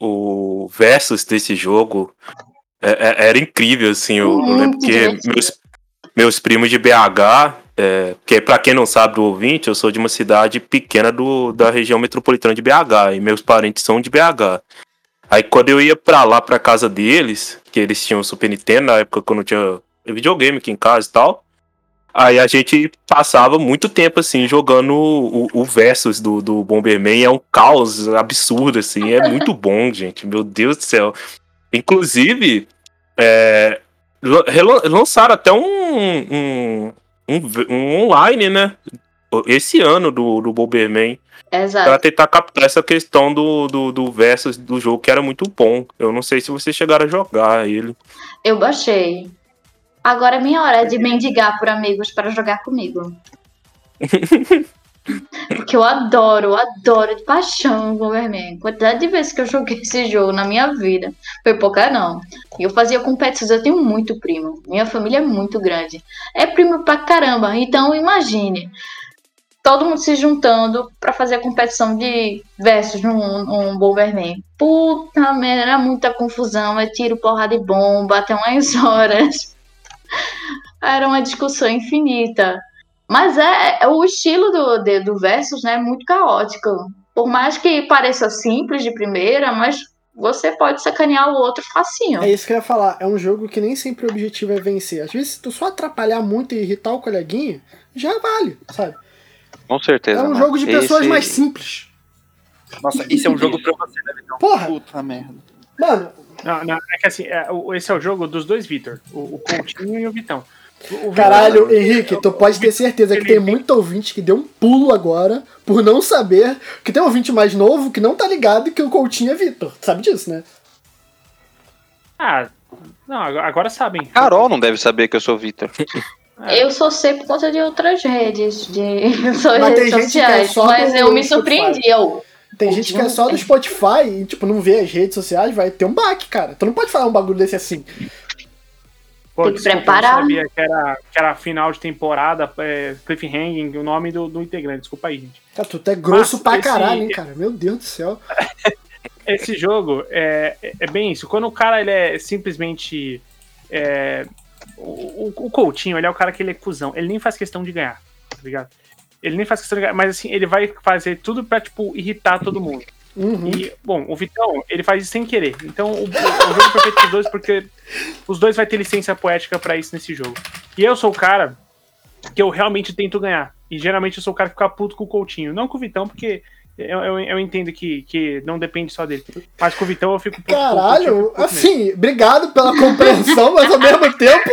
o versus desse jogo é- é- era incrível, assim. Eu, eu lembro Muito que meus, meus primos de BH, é, que pra quem não sabe do ouvinte, eu sou de uma cidade pequena do, da região metropolitana de BH, e meus parentes são de BH. Aí quando eu ia pra lá, pra casa deles, que eles tinham Super Nintendo, na época que eu não tinha videogame aqui em casa e tal, Aí a gente passava muito tempo, assim, jogando o, o Versus do, do Bomberman. É um caos absurdo, assim. É muito bom, gente. Meu Deus do céu. Inclusive, é, lançaram até um, um, um, um online, né? Esse ano do, do Bomberman. Pra Exato. tentar captar essa questão do, do, do Versus do jogo, que era muito bom. Eu não sei se vocês chegaram a jogar ele. Eu baixei. Agora é minha hora de mendigar por amigos para jogar comigo. Porque eu adoro, eu adoro de paixão o Bomberman. Quantidade de vezes que eu joguei esse jogo na minha vida. Foi pouca não. E eu fazia competições, eu tenho muito primo. Minha família é muito grande. É primo pra caramba. Então imagine. Todo mundo se juntando pra fazer a competição de versus num, num Bomberman. Puta merda, era muita confusão. É tiro, porrada e bomba até umas horas. Era uma discussão infinita. Mas é, é o estilo do, de- do Versus, né? é Muito caótico. Por mais que pareça simples de primeira, mas você pode sacanear o outro facinho. É isso que eu ia falar. É um jogo que nem sempre o objetivo é vencer. Às vezes, se tu só atrapalhar muito e irritar o coleguinha, já vale, sabe? Com certeza. É um mano. jogo de pessoas Esse- mais simples. Nossa, esse é um jogo pra você, né? Porra, Puta merda. mano, Não, não, é que assim, é, o- esse é o jogo dos dois Vitor, o, o Coutinho e o Vitão. O- o Vitor- caralho, Henrique, tu pode ter certeza que tem muito ouvinte que deu um pulo agora por não saber. Que tem um ouvinte mais novo que não tá ligado que o Coutinho é Vitor. Sabe disso, né? Ah, não, agora, sabem. Carol não deve saber que eu sou Vitor. É. Eu só sei por conta de outras redes, de tem redes é sociais. mas eu me surpreendi. Eu, Tem gente que é só do Spotify e, tipo, não vê as redes sociais, vai ter um baque, cara. Tu não pode falar um bagulho desse assim. Pô, Tem que desculpa, preparar. Eu sabia que era, que era final de temporada, é, cliffhanging, o nome do, do integrante. Desculpa aí, gente. Cara, tu é grosso Mas pra esse- caralho, hein, cara. Meu Deus do céu. esse jogo é, é bem isso. Quando o cara ele é simplesmente. É, o, o, o Coutinho, ele é o cara que ele é cuzão. Ele nem faz questão de ganhar, tá ligado? Ele nem faz questão de ganhar, mas assim, ele vai fazer tudo pra, tipo, irritar todo mundo. Uhum. E, bom, o Vitão, ele faz isso sem querer. Então, o, o, jogo é perfeito dos dois, porque os dois vai ter licença poética pra isso nesse jogo. E eu sou o cara que eu realmente tento ganhar. E geralmente eu sou o cara que fica puto com o Coutinho. Não com o Vitão, porque eu, eu, eu entendo que, que não depende só dele. Mas com o Vitão eu fico Caralho, fico puto mesmo. assim, obrigado pela compreensão, mas ao mesmo tempo,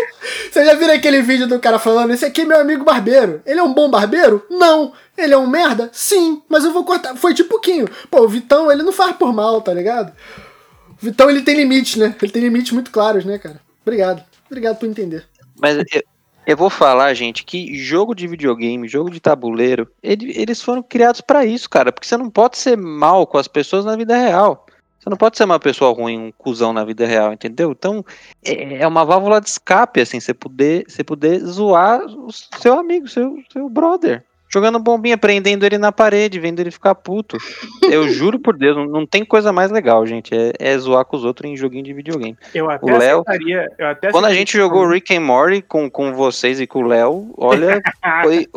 você já viram aquele vídeo do cara falando: esse aqui é meu amigo barbeiro. Ele é um bom barbeiro? Não. Ele é um merda? Sim, mas eu vou cortar. Foi tipo pouquinho. Pô, o Vitão, ele não faz por mal, tá ligado? O Vitão, ele tem limites, né? Ele tem limites muito claros, né, cara? Obrigado. Obrigado por entender. Mas eu, eu vou falar, gente, que jogo de videogame, jogo de tabuleiro, ele- eles foram criados pra isso, cara. Porque você não pode ser mal com as pessoas na vida real. Você não pode ser uma pessoa ruim, um cuzão na vida real, entendeu? Então, é é uma válvula de escape, assim, você poder, você poder zoar o seu amigo, seu, seu brother. Jogando bombinha, prendendo ele na parede, vendo ele ficar puto. Eu juro por Deus, não, não tem coisa mais legal, gente. É, é zoar com os outros em joguinho de videogame. Eu até O Léo- aceitaria. Eu até Quando a gente jogou Rick and Morty com, com vocês e com o Léo, olha, foi,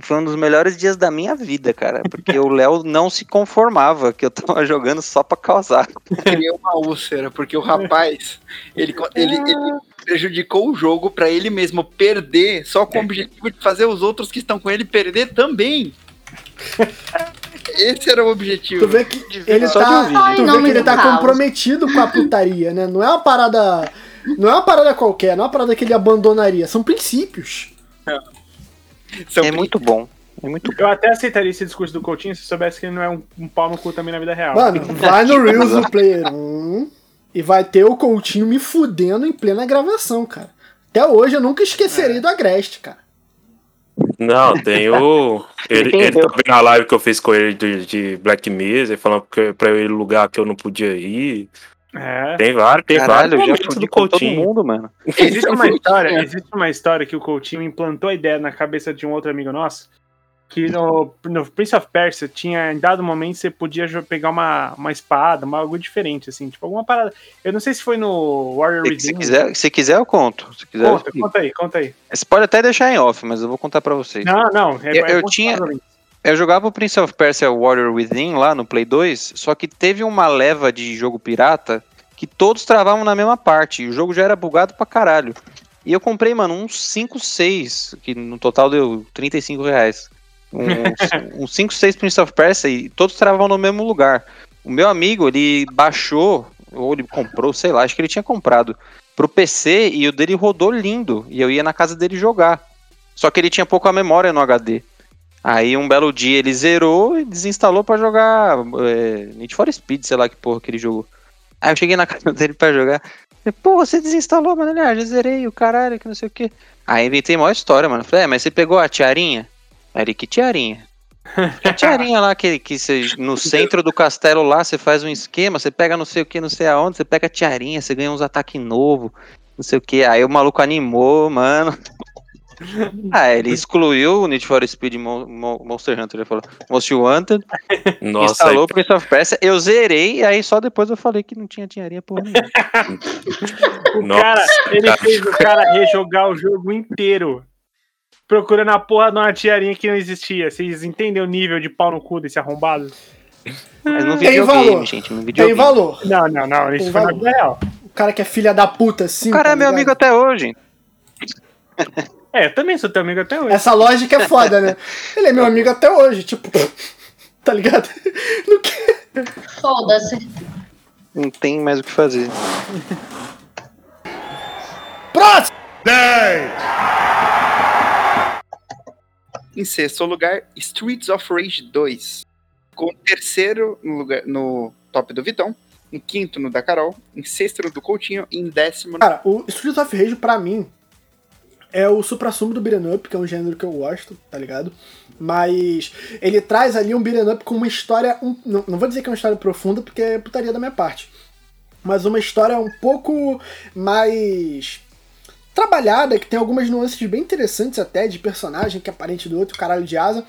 foi um dos melhores dias da minha vida, cara. Porque o Léo não se conformava que eu tava jogando só pra causar. criei uma úlcera, porque o rapaz, ele, ele, ele prejudicou o jogo pra ele mesmo perder, só com o objetivo de fazer os outros que estão com ele perder também. Esse era o objetivo. Tu vê que ele tá, tu vê que ele tá comprometido com a putaria, né? Não é uma parada. Não é uma parada qualquer, não é uma parada que ele abandonaria. São princípios. São É muito bom. É muito Eu até aceitaria esse discurso do Coutinho se soubesse que ele não é um, um pau no cu também na vida real. Mano, vai no Reels do Player 1 e vai ter o Coutinho me fudendo em plena gravação, cara. Até hoje eu nunca esquecerei do Agreste, cara. Não, tem o. Ele, ele também na live que eu fiz com ele de, de Black Mesa, falando que, pra eu ir lugar que eu não podia ir. É. Tem vários, tem Caralho, eu vários já fudi com todo Coutinho. mundo, mano. Existe uma história, É. existe uma história que o Coutinho implantou a ideia na cabeça de um outro amigo nosso. Que no, no Prince of Persia tinha, em dado momento, você podia pegar uma, uma espada, uma, algo diferente, assim, tipo, alguma parada. Eu não sei se foi no Warrior Se, se quiser, se quiser, eu conto. Se quiser, eu Conta, explico. conta aí, conta aí. Você pode até deixar em off, mas eu vou contar pra vocês. Não, não. É, Eu- é eu tinha-. Eu jogava o Prince of Persia Warrior Within lá no Play 2, só que teve uma leva de jogo pirata que todos travavam na mesma parte, e o jogo já era bugado pra caralho. E eu comprei, mano, uns 5, 6, que no total deu 35 reais. Uns, uns 5, 6 Prince of Persia e todos travavam no mesmo lugar. O meu amigo, ele baixou, ou ele comprou, sei lá, acho que ele tinha comprado, pro PC e o dele rodou lindo. E eu ia na casa dele jogar. Só que ele tinha pouca memória no HD. Aí um belo dia ele zerou e desinstalou pra jogar é, Need for Speed, sei lá que porra que ele jogou. Aí eu cheguei na casa dele pra jogar. Falei, Pô, você desinstalou, mano? Ele, ah, já zerei o caralho, que não sei o que. Aí inventei maior história, mano. Falei, é, mas você pegou a tiarinha? Aí ele, que tiarinha? A tiarinha lá que, que você, no centro do castelo lá, você faz um esquema, você pega não sei o que, não sei aonde, você pega a tiarinha, você ganha uns ataques novos, não sei o que. Aí o maluco animou, mano. Ah, ele excluiu o Need for Speed Mo- Mo- Monster Hunter, ele falou Most Wanted, Nossa, instalou o aí, Prince of Persia, eu zerei, e aí só depois eu falei que não tinha tiarinha porra nenhuma. O Nossa, cara, ele cara. fez o cara rejogar o jogo inteiro. Procurando a porra de uma tiarinha que não existia. Vocês entendem o nível de pau no cu desse arrombado? Mas no Tem videogame, valor. gente, no Tem videogame. valor. Não, não, não. Isso Tem foi na valor. vida real. O cara que é filha da puta, assim. O cara tá é meu ligado? amigo até hoje. É, eu também sou teu amigo até hoje. Essa lógica é foda, né? Ele é meu amigo até hoje, tipo. Tá ligado? No que? Foda-se. Não tem mais o que fazer. Próximo! Em sexto lugar, Streets of Rage 2. Com terceiro no, lugar, no top do Vitão. Em quinto no da Carol. Em sexto no do Coutinho. E em décimo no... Cara, o Street of Rage, pra mim, é o supra-sumo do beat'em up, que é um gênero que eu gosto, tá ligado? Mas ele traz ali um beat'em up com uma história... um- não, não vou dizer que é uma história profunda, porque é putaria da minha parte. Mas uma história um pouco mais trabalhada, que tem algumas nuances bem interessantes até, de personagem que é parente do outro, caralho de asa.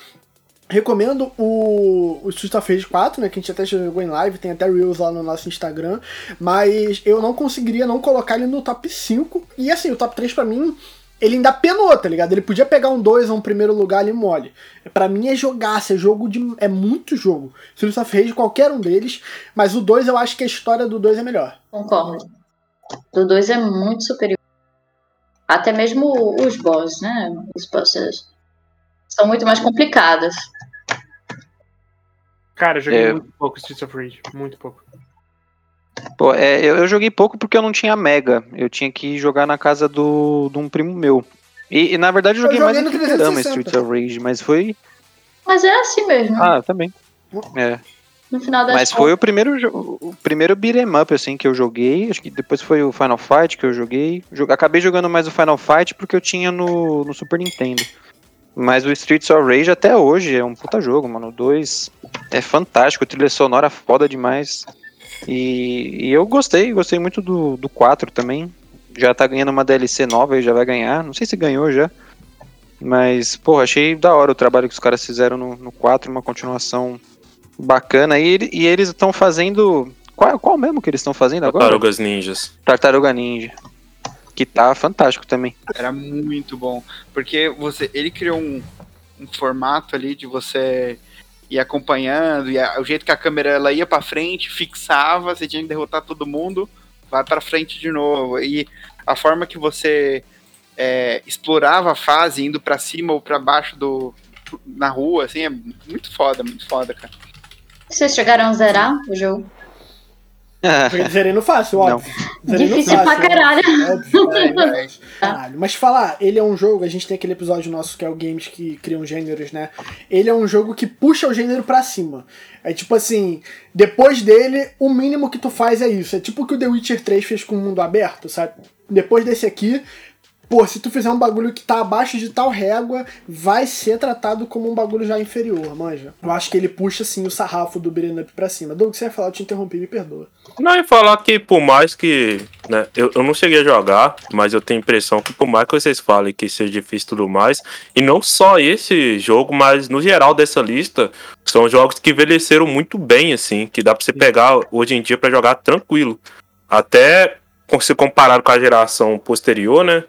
Recomendo o, o Street of Rage 4, né? Que a gente até jogou em live, tem até Reels lá no nosso Instagram. Mas eu não conseguiria não colocar ele no top 5. E assim, o top 3 pra mim, ele ainda penou, tá ligado? Ele podia pegar um 2 ou um primeiro lugar ali mole. Pra mim é jogar, é jogo de. É muito jogo. Street of Rage, qualquer um deles. Mas o 2 eu acho que a história do 2 é melhor. Concordo. Do 2 é muito superior. Até mesmo os boss, né? Os bosses são muito mais complicados. Cara, eu joguei É. muito pouco Streets of Rage. Muito pouco. Pô, é, eu, eu joguei pouco porque eu não tinha Mega. Eu tinha que jogar na casa do, de um primo meu. E, e, na verdade eu Eu joguei joguei mais no 360. Streets of Rage, mas foi. Mas é assim mesmo. Ah, também. É. no final das Mas foi o primeiro, o primeiro beat'em up assim que eu joguei. Acho que depois foi o Final Fight que eu joguei. Jo- Acabei jogando mais o Final Fight porque eu tinha no, no Super Nintendo. Mas o Streets of Rage até hoje é um puta jogo, mano. O 2 é fantástico, trilha sonora foda demais. E, e eu gostei, gostei muito do, do 4 também. Já tá ganhando uma DLC nova e já vai ganhar. Não sei se ganhou já. Mas, pô, achei da hora o trabalho que os caras fizeram no, no 4, uma continuação bacana. E, e eles estão fazendo. Qual, qual mesmo que eles estão fazendo agora? Tartarugas Ninjas. Tartaruga Ninja. Que tá fantástico também. Era muito bom. Porque você, ele criou um, um formato ali de você ir acompanhando, e a- o jeito que a câmera ela ia pra frente, fixava, você tinha que derrotar todo mundo, vai pra frente de novo. E a forma que você é, explorava a fase, indo pra cima ou pra baixo do. na rua, assim, é muito foda, muito foda, cara. Vocês chegaram a zerar o jogo? Eu Zerei no fácil, óbvio. Zerei no Difícil pra fácil, caralho. Óbvio, óbvio. Caralho. Mas falar, ele é um jogo, a gente tem aquele episódio nosso que é o Games que criam gêneros, né? Ele é um jogo que puxa o gênero pra cima. É tipo assim, depois dele, o mínimo que tu faz é isso. É tipo o que o The Witcher 3 fez com o mundo aberto, sabe? Depois desse aqui, pô, se tu fizer um bagulho que tá abaixo de tal régua, vai ser tratado como um bagulho já inferior, manja. Eu acho que ele puxa, assim, o sarrafo do beat'em up pra cima. Doug, você ia falar, eu te interrompi, me perdoa. Não, e falar que por mais que. Né, eu, eu não cheguei a jogar, mas eu tenho a impressão que por mais que vocês falem que seja difícil e tudo mais, e não só esse jogo, mas no geral dessa lista, são jogos que envelheceram muito bem, assim, que dá pra você pegar hoje em dia pra jogar tranquilo. Até se comparado com a geração posterior, né?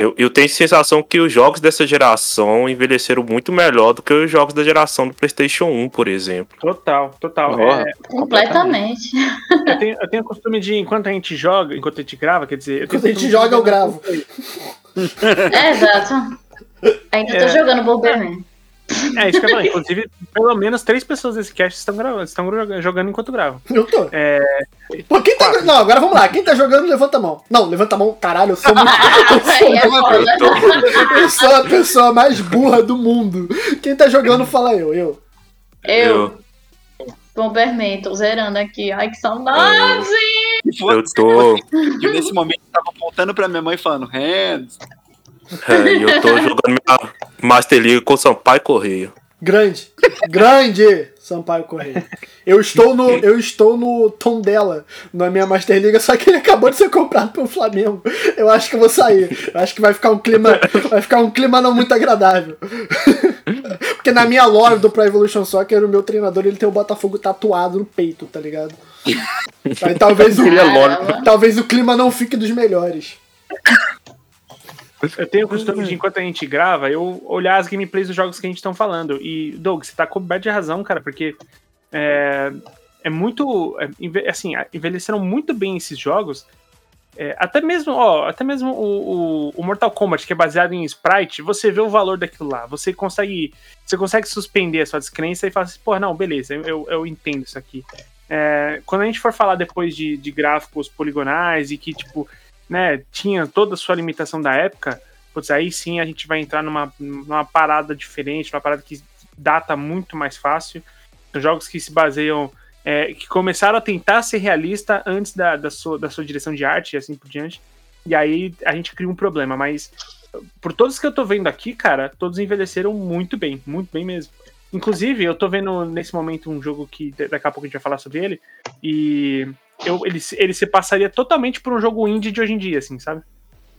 Eu, eu tenho a sensação que os jogos dessa geração envelheceram muito melhor do que os jogos da geração do PlayStation 1, por exemplo. Total, total. Porra. É, Completamente. eu, tenho, eu tenho o costume de, enquanto a gente joga, enquanto a gente grava, quer dizer. eu tenho Quando a gente costume de joga, eu gravo. É, exato. Ainda tô É. jogando Bomberman. É, isso que eu falei. Inclusive, pelo menos três pessoas desse cast estão, gravando, estão joga- jogando enquanto gravam. Eu tô. É. Pô, quem tá. Não, agora vamos lá. Quem tá jogando, levanta a mão. Não, levanta a mão. Caralho, eu sou muito. É. Eu sou a pessoa mais burra do mundo. Quem tá jogando, fala eu. Eu. Eu, Bomberman, tô zerando aqui. Ai, que saudade! E Eu tô. E nesse momento eu tava voltando pra minha mãe falando, Hands, É, e eu tô jogando minha Master League com Sampaio Correia. Grande. Grande Sampaio Correia. Eu estou no, eu estou no tom dela na minha Master Liga, só que ele acabou de ser comprado pelo Flamengo. Eu acho que eu vou sair. Eu acho que vai ficar um clima, vai ficar um clima não muito agradável. Porque na minha lore do Pro Evolution Soccer, o meu treinador ele tem o Botafogo tatuado no peito, tá ligado? Aí talvez o, é talvez o clima não fique dos melhores. Eu tenho o costume de, enquanto a gente grava, eu olhar as gameplays dos jogos que a gente estão falando. E, Doug, você tá coberto de razão, cara, porque é, é muito. é, assim, envelheceram muito bem esses jogos. É, até mesmo, ó, até mesmo o, o- o Mortal Kombat, que é baseado em sprite, você vê o valor daquilo lá. Você consegue. Você consegue suspender a sua descrença e falar assim, pô, não, beleza, eu, eu, eu entendo isso aqui. É, quando a gente for falar depois de, de gráficos poligonais e que, tipo, né, tinha toda a sua limitação da época, putz, aí sim a gente vai entrar numa, numa parada diferente, uma parada que data muito mais fácil. São jogos que se baseiam, é, que começaram a tentar ser realista antes da, da, sua, da sua direção de arte e assim por diante. E aí a gente cria um problema, mas por todos que eu tô vendo aqui, cara, todos envelheceram muito bem, muito bem mesmo. Inclusive, eu tô vendo nesse momento um jogo que da- daqui a pouco a gente vai falar sobre ele, e eu, ele, se- ele se passaria totalmente por um jogo indie de hoje em dia, assim, sabe?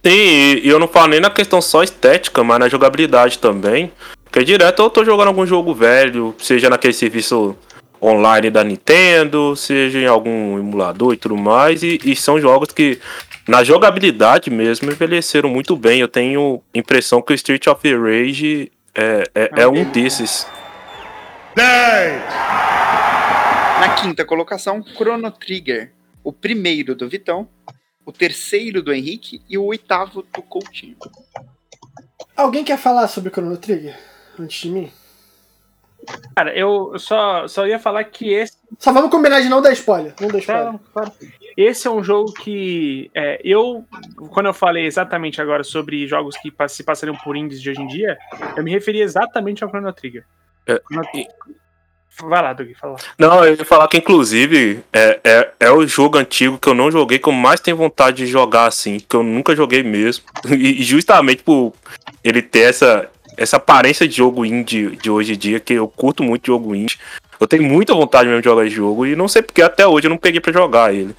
Sim, e e eu não falo nem na questão só estética, mas na jogabilidade também. Porque direto eu tô jogando algum jogo velho, seja naquele serviço online da Nintendo, seja em algum emulador e tudo mais, e, e são jogos que, na jogabilidade mesmo, envelheceram muito bem. Eu tenho impressão que o Street of Rage é, é, é um desses. Na quinta colocação, Chrono Trigger. O primeiro do Vitão, o terceiro do Henrique e o oitavo do Coutinho. Alguém quer falar sobre Chrono Trigger antes de mim? Cara, eu só, só ia falar que esse. Só vamos combinar de não dar spoiler. Não dar spoiler. Claro. Esse é um jogo que é, eu, quando eu falei exatamente agora sobre jogos que se passariam por indies de hoje em dia, eu me referi exatamente ao Chrono Trigger. É, Chrono- Vai lá, Doug, fala. Não, eu ia falar que inclusive é, é, é o jogo antigo que eu não joguei que eu mais tenho vontade de jogar assim, que eu nunca joguei mesmo. E, justamente por ele ter essa, essa aparência de jogo indie de hoje em dia, que eu curto muito jogo indie. Eu tenho muita vontade mesmo de jogar esse jogo e não sei porque até hoje eu não peguei pra jogar ele.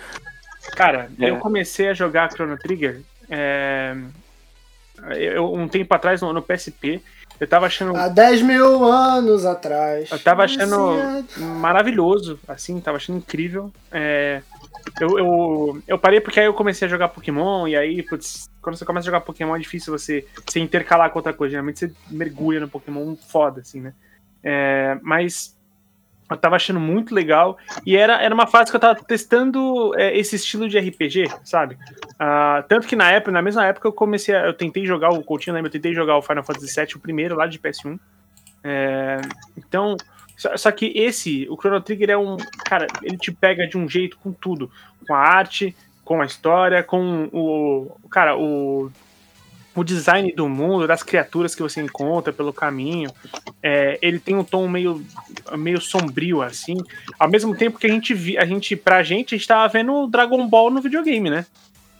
Cara, É. eu comecei a jogar Chrono Trigger é, eu, um tempo atrás no, no PSP. Eu tava achando. Há 10 mil anos atrás. Eu tava achando maravilhoso, assim, tava achando incrível. É, eu, eu, eu parei porque aí eu comecei a jogar Pokémon, e aí, putz, quando você começa a jogar Pokémon é difícil você se intercalar com outra coisa. Geralmente você mergulha no Pokémon foda, assim, né? É, mas eu tava achando muito legal. E era, era uma fase que eu tava testando é, esse estilo de RPG, sabe? Ah, tanto que na época, na mesma época, eu comecei a, Eu tentei jogar o Coutinho, lembra? Eu tentei jogar o Final Fantasy VII, o primeiro lá de PS1. É, então. Só, só que esse, o Chrono Trigger é um. Cara, ele te pega de um jeito com tudo. Com a arte, com a história, com o. Cara, o. O design do mundo, das criaturas que você encontra pelo caminho. É, ele tem um tom meio, meio sombrio, assim. Ao mesmo tempo que a gente vi, a gente, pra gente, a gente tava vendo Dragon Ball no videogame, né?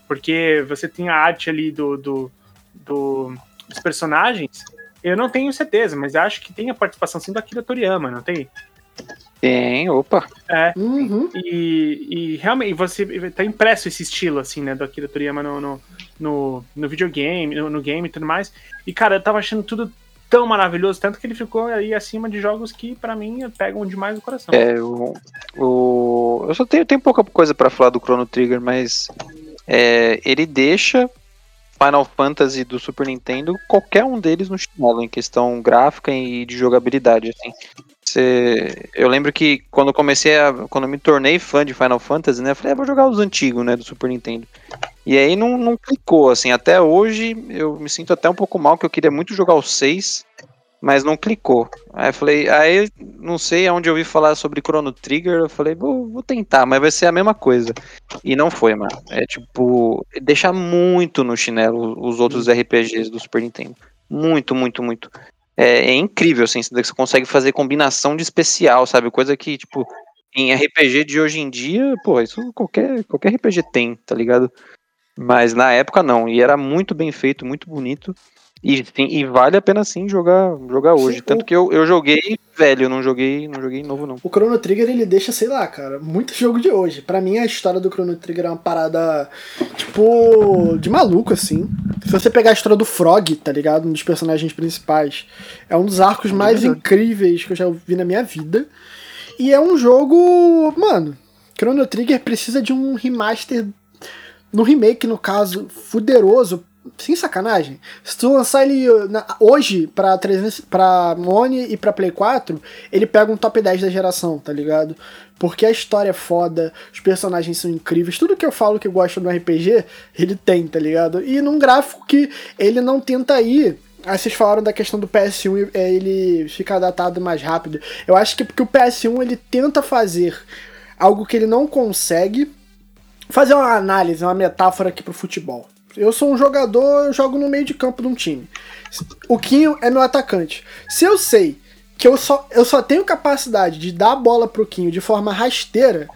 Porque você tem a arte ali do, do, do- dos personagens. Eu não tenho certeza, mas acho que tem a participação sim do Akira Toriyama, não tem? Tem, opa. É. Uhum. E, e realmente você tá impresso esse estilo, assim, né, do Akira Toriyama no, no, no, no videogame, no, no game e tudo mais. E, cara, eu tava achando tudo tão maravilhoso, tanto que ele ficou aí acima de jogos que, pra mim, pegam demais o coração. É, o, o- eu só tenho, tenho pouca coisa pra falar do Chrono Trigger, mas é, ele deixa Final Fantasy do Super Nintendo qualquer um deles no chinelo em questão gráfica e de jogabilidade. Assim. Cê- eu lembro que quando comecei a, quando eu me tornei fã de Final Fantasy, né, eu falei, ah, vou jogar os antigos, né, do Super Nintendo. E aí não, não clicou, assim, até hoje eu me sinto até um pouco mal, que eu queria muito jogar o 6, mas não clicou. Aí eu falei, aí não sei aonde eu ouvi falar sobre Chrono Trigger, eu falei, vou, vou tentar, mas vai ser a mesma coisa. E não foi, mano. É tipo, deixa muito no chinelo os outros RPGs do Super Nintendo. Muito, muito, muito. É, é incrível, assim, você consegue fazer combinação de especial, sabe? Coisa que, tipo, em RPG de hoje em dia, pô, isso qualquer, qualquer RPG tem, tá ligado? Mas na época não, e era muito bem feito, muito bonito. E, sim, e vale a pena sim jogar, jogar hoje. Sim, Tanto o- que eu, eu joguei velho, não joguei, não joguei novo, não. O Chrono Trigger ele deixa, sei lá, cara, muito jogo de hoje. Pra mim a história do Chrono Trigger é uma parada, tipo, de maluco, assim. Se você pegar a história do Frog, tá ligado? Um dos personagens principais, é um dos arcos mais incríveis que eu já vi na minha vida. E é um jogo, mano, Chrono Trigger precisa de um remaster, no remake, no caso, fuderoso. Sem sacanagem. Se tu lançar ele uh, na- hoje pra, 300, pra One e pra Play 4, ele pega um top 10 da geração, tá ligado? Porque a história é foda, os personagens são incríveis, tudo que eu falo que gosto do RPG, ele tem, tá ligado? E num gráfico que ele não tenta ir. Aí vocês falaram da questão do PS1, é, ele fica datado mais rápido. Eu acho que porque o PS1 ele tenta fazer algo que ele não consegue, fazer uma análise, uma metáfora aqui pro futebol. Eu sou um jogador, eu jogo no meio de campo de um time. O Quinho é meu atacante. Se eu sei que eu só, eu só tenho capacidade de dar a bola pro Quinho de forma rasteira,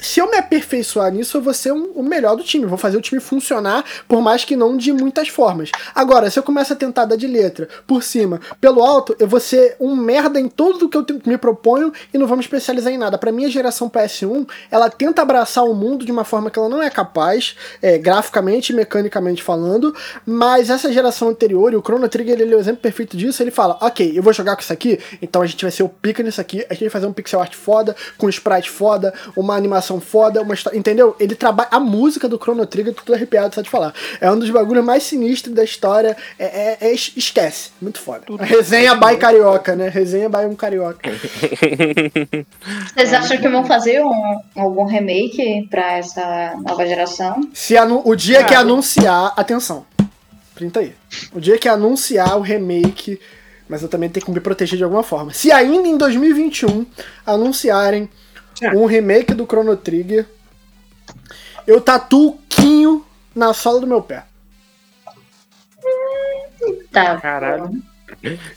se eu me aperfeiçoar nisso, eu vou ser um- o melhor do time. Vou fazer o time funcionar, por mais que não de muitas formas. Agora, se eu começar a tentar dar de letra por cima, pelo alto, eu vou ser um merda em tudo do que eu me proponho e não vou me especializar em nada. Pra mim, a geração PS1, ela tenta abraçar o mundo de uma forma que ela não é capaz, é, graficamente e mecanicamente falando, mas essa geração anterior, e o Chrono Trigger ele é o exemplo perfeito disso, ele fala, ok, eu vou jogar com isso aqui, então a gente vai ser o pica nisso aqui, a gente vai fazer um pixel art foda, com sprite foda, uma animação foda, uma história, entendeu? Ele trabalha, a música do Chrono Trigger, tô tudo arrepiado só de falar, é um dos bagulhos mais sinistros da história, é, é- é- esquece, muito foda. A resenha by carioca, né? Resenha by um carioca. Vocês acham que vão fazer um- algum remake pra essa nova geração? Se anu- o dia que Cara. anunciar, atenção, printa aí. O dia que anunciar o remake, mas eu também tenho que me proteger de alguma forma. Se ainda em 2021 anunciarem. Um remake do Chrono Trigger, eu tatuo o Quinho na sola do meu pé. Tá. Caralho.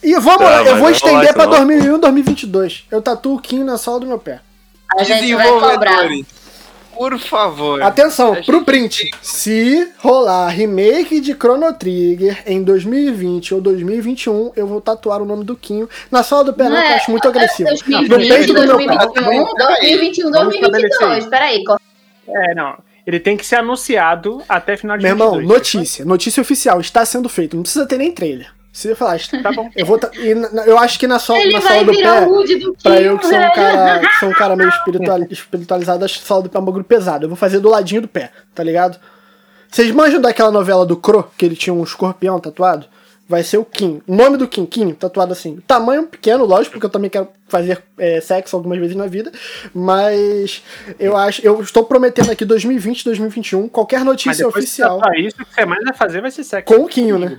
E vamos Tá, lá, eu vou estender rolar pra não. 2001, 2022. Eu tatuo o Quinho na sola do meu pé. A gente vai cobrar. Por favor. Atenção, pro gente- print. Se rolar remake de Chrono Trigger em 2020 ou 2021, eu vou tatuar o nome do Quinho na sola do pé, não, que eu é, acho muito agressivo. No 2020, peito do meu pé. 2021, 2021, Vamos estabelecer 2022. isso. Peraí, É, não. Ele tem que ser anunciado até final de Meu irmão, 22, notícia. Notícia oficial. Está sendo feito. Não precisa ter nem trailer. Se eu falar, Tá bom. eu vou. ta- e na- eu acho que na sola, Ele na vai sola do pé. do Pra eu que sou um cara, que sou um cara meio espiritual, espiritualizado, acho que sola do pé é um bagulho pesado. Eu vou fazer do ladinho do pé, tá ligado? Vocês manjam daquela novela do Cro, que ele tinha um escorpião tatuado? Vai ser o Kim. O nome do Kim, Kim, tatuado assim. Tamanho pequeno, lógico, porque eu também quero fazer é, sexo algumas vezes na vida. Mas eu acho. Eu estou prometendo aqui 2020, 2021, qualquer Mas notícia depois oficial. que você isso, o que você mais vai fazer vai ser sexo. Com o Quinho, né?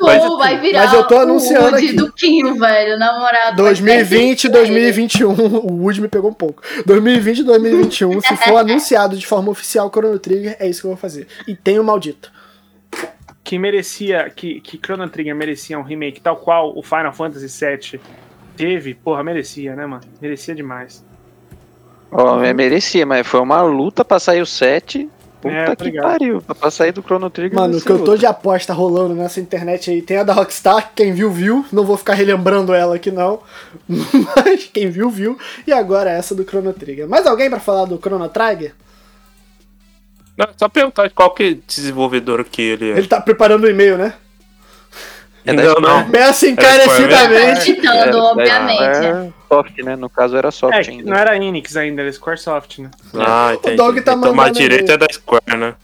Mas- Ou vai virar mas eu tô o anunciando Woody aqui. do Kim, velho, namorado. 2020, 2021, o Wood me pegou um pouco. 2020, 2021, se for anunciado de forma oficial Chrono Trigger, é isso que eu vou fazer. E tenho maldito. Que merecia, que, que Chrono Trigger merecia um remake tal qual o Final Fantasy VII teve, porra, merecia, né, mano? Merecia demais. Ó, é, merecia, mas foi uma luta pra sair o 7. Puta É, tô que ligado. pariu. Pra sair do Chrono Trigger. Mano, o que eu tô de aposta rolando nessa internet aí, tem a da Rockstar, quem viu, viu. Não vou ficar relembrando ela aqui não. Mas quem viu, viu. E agora essa do Chrono Trigger. Mais alguém pra falar do Chrono Trigger? Não, só perguntar qual que desenvolvedor que ele é. Ele tá preparando o e-mail, né? É não, Square. não. Peça encarecidamente. Citando, É, obviamente. é soft, né? No caso era soft É, ainda. não era Enix ainda, era Squaresoft, né? Ah, entendi. Dog tá então, mandando mais direito é da Square, né?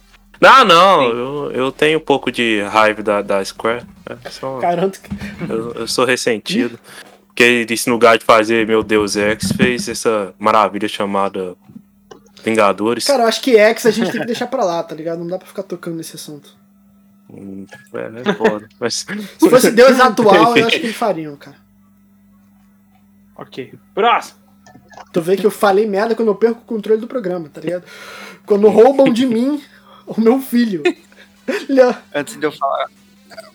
Não, não, eu, eu tenho um pouco de raiva da, da Square. É só- Garanto que. eu, eu sou ressentido. Porque no lugar de fazer meu Deus Ex, fez essa maravilha chamada Vingadores. Cara, eu acho que X a gente tem que deixar pra lá, tá ligado? Não dá pra ficar tocando nesse assunto. Hum, É, é foda. Mas, Se fosse Deus atual, eu acho que eles fariam, cara. Ok. Próximo. Tu vê que eu falei merda quando eu perco o controle do programa, tá ligado? Quando roubam de mim o meu filho. Antes de eu falar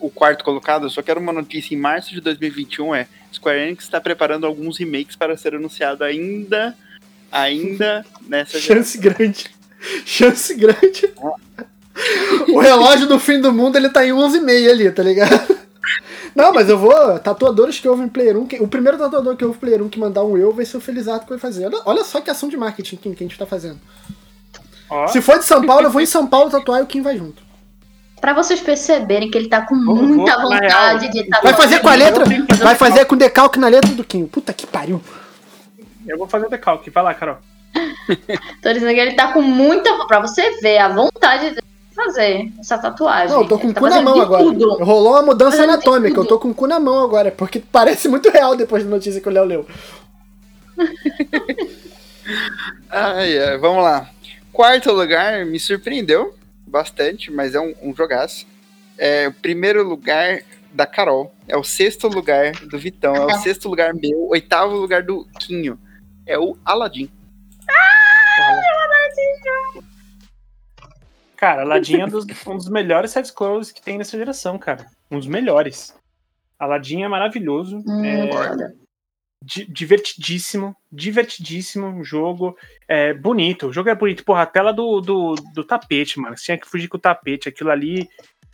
o quarto colocado, eu só quero uma notícia em março de 2021 é Square Enix está preparando alguns remakes para ser anunciado ainda ainda nessa geração. Chance grande. Chance grande. O relógio do fim do mundo ele tá em 11h30 ali, tá ligado? Não, mas eu vou. Tatuadores que ouvem Player 1. que- o primeiro tatuador que ouve Player 1 que mandar um eu vai ser o Felizato que vai fazer. Olha, olha só que ação de marketing Kim, que a gente tá fazendo. Ó, Se for de São Paulo, eu vou em São Paulo tatuar e o Kim vai junto. Pra vocês perceberem que ele tá com muita vontade de estar Vai fazer com a letra? Vai fazer com decalque na letra do Kim. Puta que pariu. Eu vou fazer o decalque. Vai lá, Carol. Tô dizendo que ele tá com muita. Pra você ver a vontade de fazer essa tatuagem. Não, eu tô com o tá cu na mão agora. tudo. Rolou uma mudança Fazendo anatômica. Eu tô com o cu na mão agora, porque parece muito real depois da notícia que o Léo leu. Ai, ai, vamos lá. Quarto lugar me surpreendeu bastante, mas é um, um jogaço. É o primeiro lugar da Carol. É o sexto lugar do Vitão. É o sexto lugar meu. Oitavo lugar do Quinho. É o Aladdin. Cara, Aladdin é um dos, um dos melhores side-scrolls que tem nessa geração, cara. Um dos melhores. Aladdin é maravilhoso. Hum, é, di- divertidíssimo, divertidíssimo um jogo. É, bonito, o jogo é bonito. Porra, a tela do, do, do tapete, mano. Você tinha que fugir com o tapete. Aquilo ali.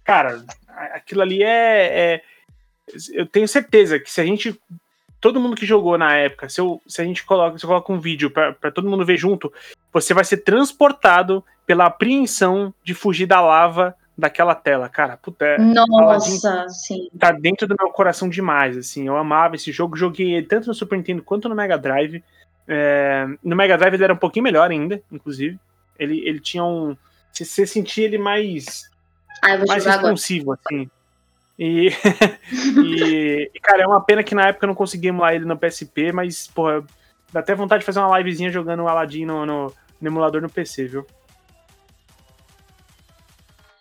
Cara, aquilo ali é, é- Eu tenho certeza que se a gente. Todo mundo que jogou na época, se, eu, se a gente coloca, se coloca um vídeo pra, pra todo mundo ver junto, você vai ser transportado pela apreensão de fugir da lava daquela tela. Cara, puta, é- Nossa, sim. tá dentro do meu coração demais, assim. Eu amava esse jogo, joguei ele tanto no Super Nintendo quanto no Mega Drive. É, no Mega Drive ele era um pouquinho melhor ainda, inclusive. Ele, ele tinha um. Você, sentia ele mais, Ah, eu vou mais jogar agora. responsivo, assim. E, e, e, cara, é uma pena que na época eu não consegui emular ele no PSP, mas, porra, dá até vontade de fazer uma livezinha jogando o Aladdin no, no- no emulador no PC, viu?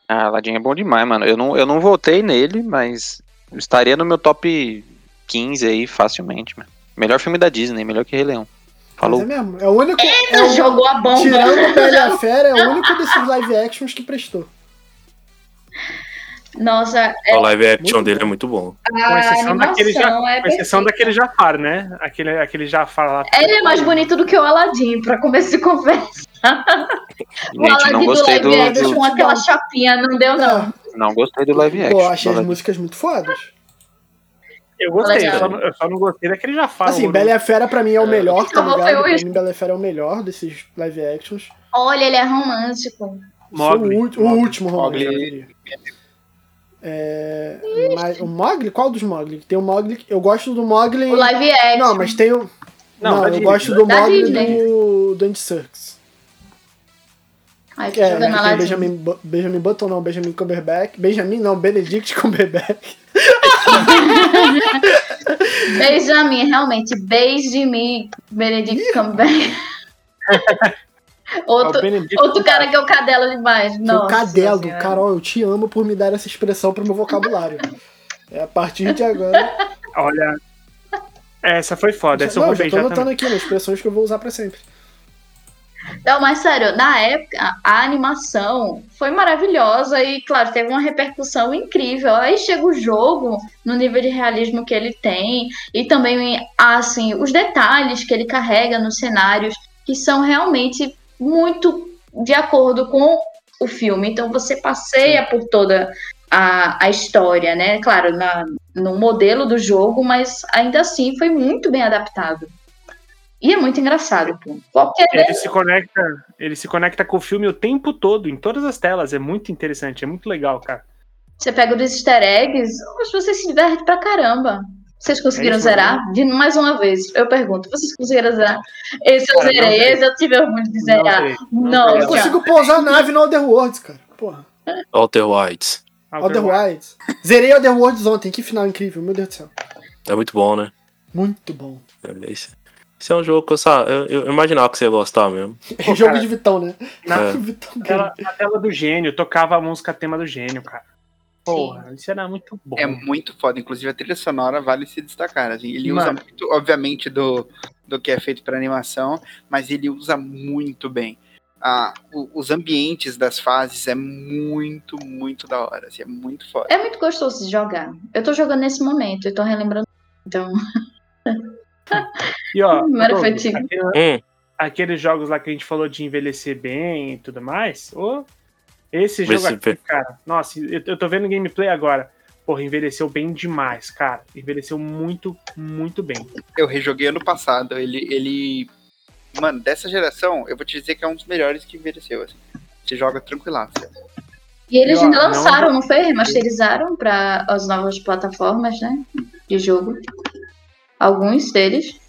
Ah, Aladdin é bom demais, mano. Eu não, eu não votei nele, mas estaria no meu top 15 aí facilmente, mano. Melhor filme da Disney, melhor que Rei Leão. Falou. Mas é mesmo. É o único. É Você o, jogou a bomba. tirando o Bela e a Fera, é o único desses live actions que prestou. Nossa, O live action Muito dele bom. é muito bom. a Com exceção daquele já- animação é Com exceção daquele Jafar, né? Aquele, aquele Jafar lá. Ele é mais bonito do que o Aladdin, pra começo de conversa. O Aladdin não do gostei do, live action do- com aquela chapinha, não deu não. É, Não gostei do live action. pô, achei as músicas muito fodas. Eu gostei, eu só, não- eu só não gostei daquele Jafar. Assim, Bela e a Fera pra mim é o melhor, tá ligado? Pra mim, Bela e a Fera é o melhor desses live actions. Olha, ele é romântico. Mogli. o, ulti- o último romântico. Mogli. É, mas, o Mogli? Qual dos Mogli? Tem o Mogli. Eu gosto do Mogli. O live action. Não, mas tem o. Não, Não, eu Disney. gosto do Da Mogli Disney. do, do Andy Serkis. Ai, É, né, tem Aladdin. Benjamin, Bu- Benjamin Button, não, Benjamin Cumberbatch. Benjamin, não, Benedict Cumberbatch. Benjamin, realmente, Benjamin Benedict Cumberbatch. É outro, Benedito. outro cara que é o cadelo demais. Que o cadelo. Senhora. Carol, eu te amo por me dar essa expressão pro meu vocabulário. É a partir de agora. Olha. Essa foi foda, essa eu não, já roubei tô anotando também. aqui nas expressões que eu vou usar pra sempre. Não, mas sério, na época, a animação foi maravilhosa e, claro, teve uma repercussão incrível. Aí chega o jogo, no nível de realismo que ele tem, e também, assim, os detalhes que ele carrega nos cenários, que são realmente muito de acordo com o filme. Então você passeia por toda a, a história, né? Claro, na, no modelo do jogo, mas ainda assim foi muito bem adaptado. E é muito engraçado, pô. Qualquer Ele se conecta, ele se conecta com o filme o tempo todo, em todas as telas. É muito interessante, é muito legal, cara. Você pega os easter eggs, mas você se diverte pra caramba. Vocês conseguiram É isso zerar? De mais uma vez, eu pergunto, vocês conseguiram zerar? Esse eu Cara, não zerei, esse eu tive orgulho de Não zerar. sei, Não, sei. Eu consigo pousar a nave no Other Worlds, cara. Porra. Walter White. Other Worlds. Zerei Other Worlds ontem, que final incrível, meu Deus do céu. É muito bom, né? Muito bom. É Esse, esse é um jogo que eu, sa- eu, eu imaginava que você ia gostar mesmo. Pô, Jogo cara, de Vitão, né? Na, É. Vitão na tela, na tela do gênio, tocava a música tema do gênio, cara. Porra, isso era muito bom. É muito foda. Inclusive a trilha sonora vale se destacar. Assim. Ele usa Mano. muito, obviamente, do, do que é feito para animação, mas ele usa muito bem. Ah, o- os ambientes das fases é muito, muito da hora. Assim, é muito foda. É muito gostoso de jogar. Eu tô jogando nesse momento, eu tô relembrando. Então, E ó, fatiga. aquele- Hum, aqueles jogos lá que a gente falou de envelhecer bem e tudo mais, ô, esse jogo Envelhecer aqui, cara, nossa, eu, eu tô vendo gameplay agora. Porra, envelheceu bem demais, cara. Envelheceu muito, muito bem. Eu rejoguei ano passado. Ele, ele. Mano, dessa geração, eu vou te dizer que é um dos melhores que envelheceu. Assim. Você joga tranquilaço. e eles E, ó, ainda não- lançaram, não foi? Remasterizaram pra as novas plataformas, né? De jogo. Alguns deles.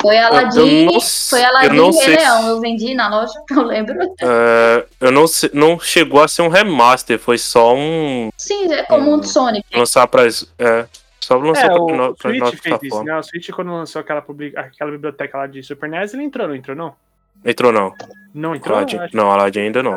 Foi Aladdin, eu não, foi eu Aladdin não e sei. Leão. se- Eu vendi na loja, eu lembro. é, eu não sei, não chegou a ser um remaster, foi só um Sim, é como um Hum. Sonic. lançar pra é, só lançar É, pra, o, pra Switch nova fez isso, né? O Switch, quando lançou aquela, publi- aquela biblioteca lá de Super NES, ele entrou, não entrou, não? Entrou não. Não entrou? Aladdin, não, Aladdin ainda não.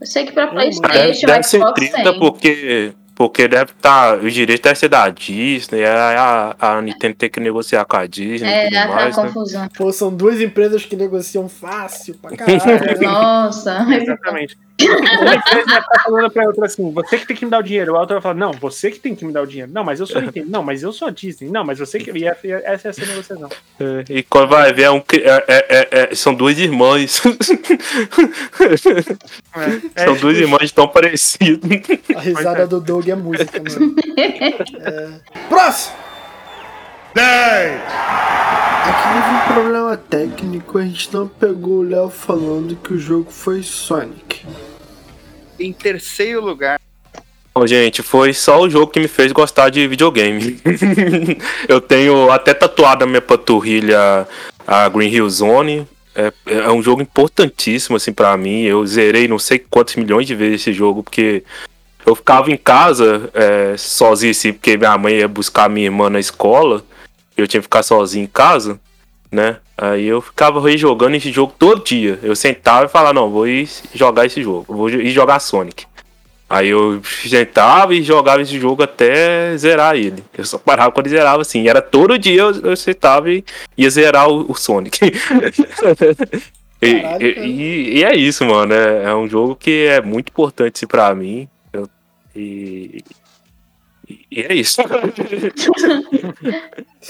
Eu sei que pra Hum, Deve, Playstation, deve ser Xbox 30 tem. porque porque deve estar. Tá, os direitos devem ser da Disney, a, a, a Nintendo tem que negociar com a Disney. É, dá mais, né? confusão. Pô, são duas empresas que negociam fácil pra caralho. Nossa. Exatamente. Uma empresa vai estar falando pra outra assim, você que tem que me dar o dinheiro. A outra vai falar, não, você que tem que me dar o dinheiro. Não, mas eu sou a Nintendo. Não, mas eu sou a Disney. Não, mas você que. E essa essa é a negociação. É, E quando vai ver, é um, é- é- é- é- são duas irmãs. É, são é, duas irmãs tão parecidas. A risada do Doug é música, mano. É. Próximo! 10, Aqui teve um problema técnico, a gente não pegou o Léo falando que o jogo foi Sonic. Em terceiro lugar, Bom, gente, foi só o jogo que me fez gostar de videogame. eu tenho até tatuado na minha panturrilha a Green Hill Zone. É, é um jogo importantíssimo, assim, pra mim. Eu zerei não sei quantos milhões de vezes esse jogo, porque eu ficava em casa é, sozinho, assim, porque minha mãe ia buscar minha irmã na escola. Eu tinha que ficar sozinho em casa, né? Aí eu ficava rejogando esse jogo todo dia. Eu sentava e falava, não, vou ir jogar esse jogo, vou ir jogar Sonic. Aí eu sentava e jogava esse jogo até zerar ele. Eu só parava quando ele zerava assim. Era todo dia eu, eu sentava e ia zerar o, o Sonic. e, e- e- é isso, mano. É, é um jogo que é muito importante assim, pra mim. E, e- é isso.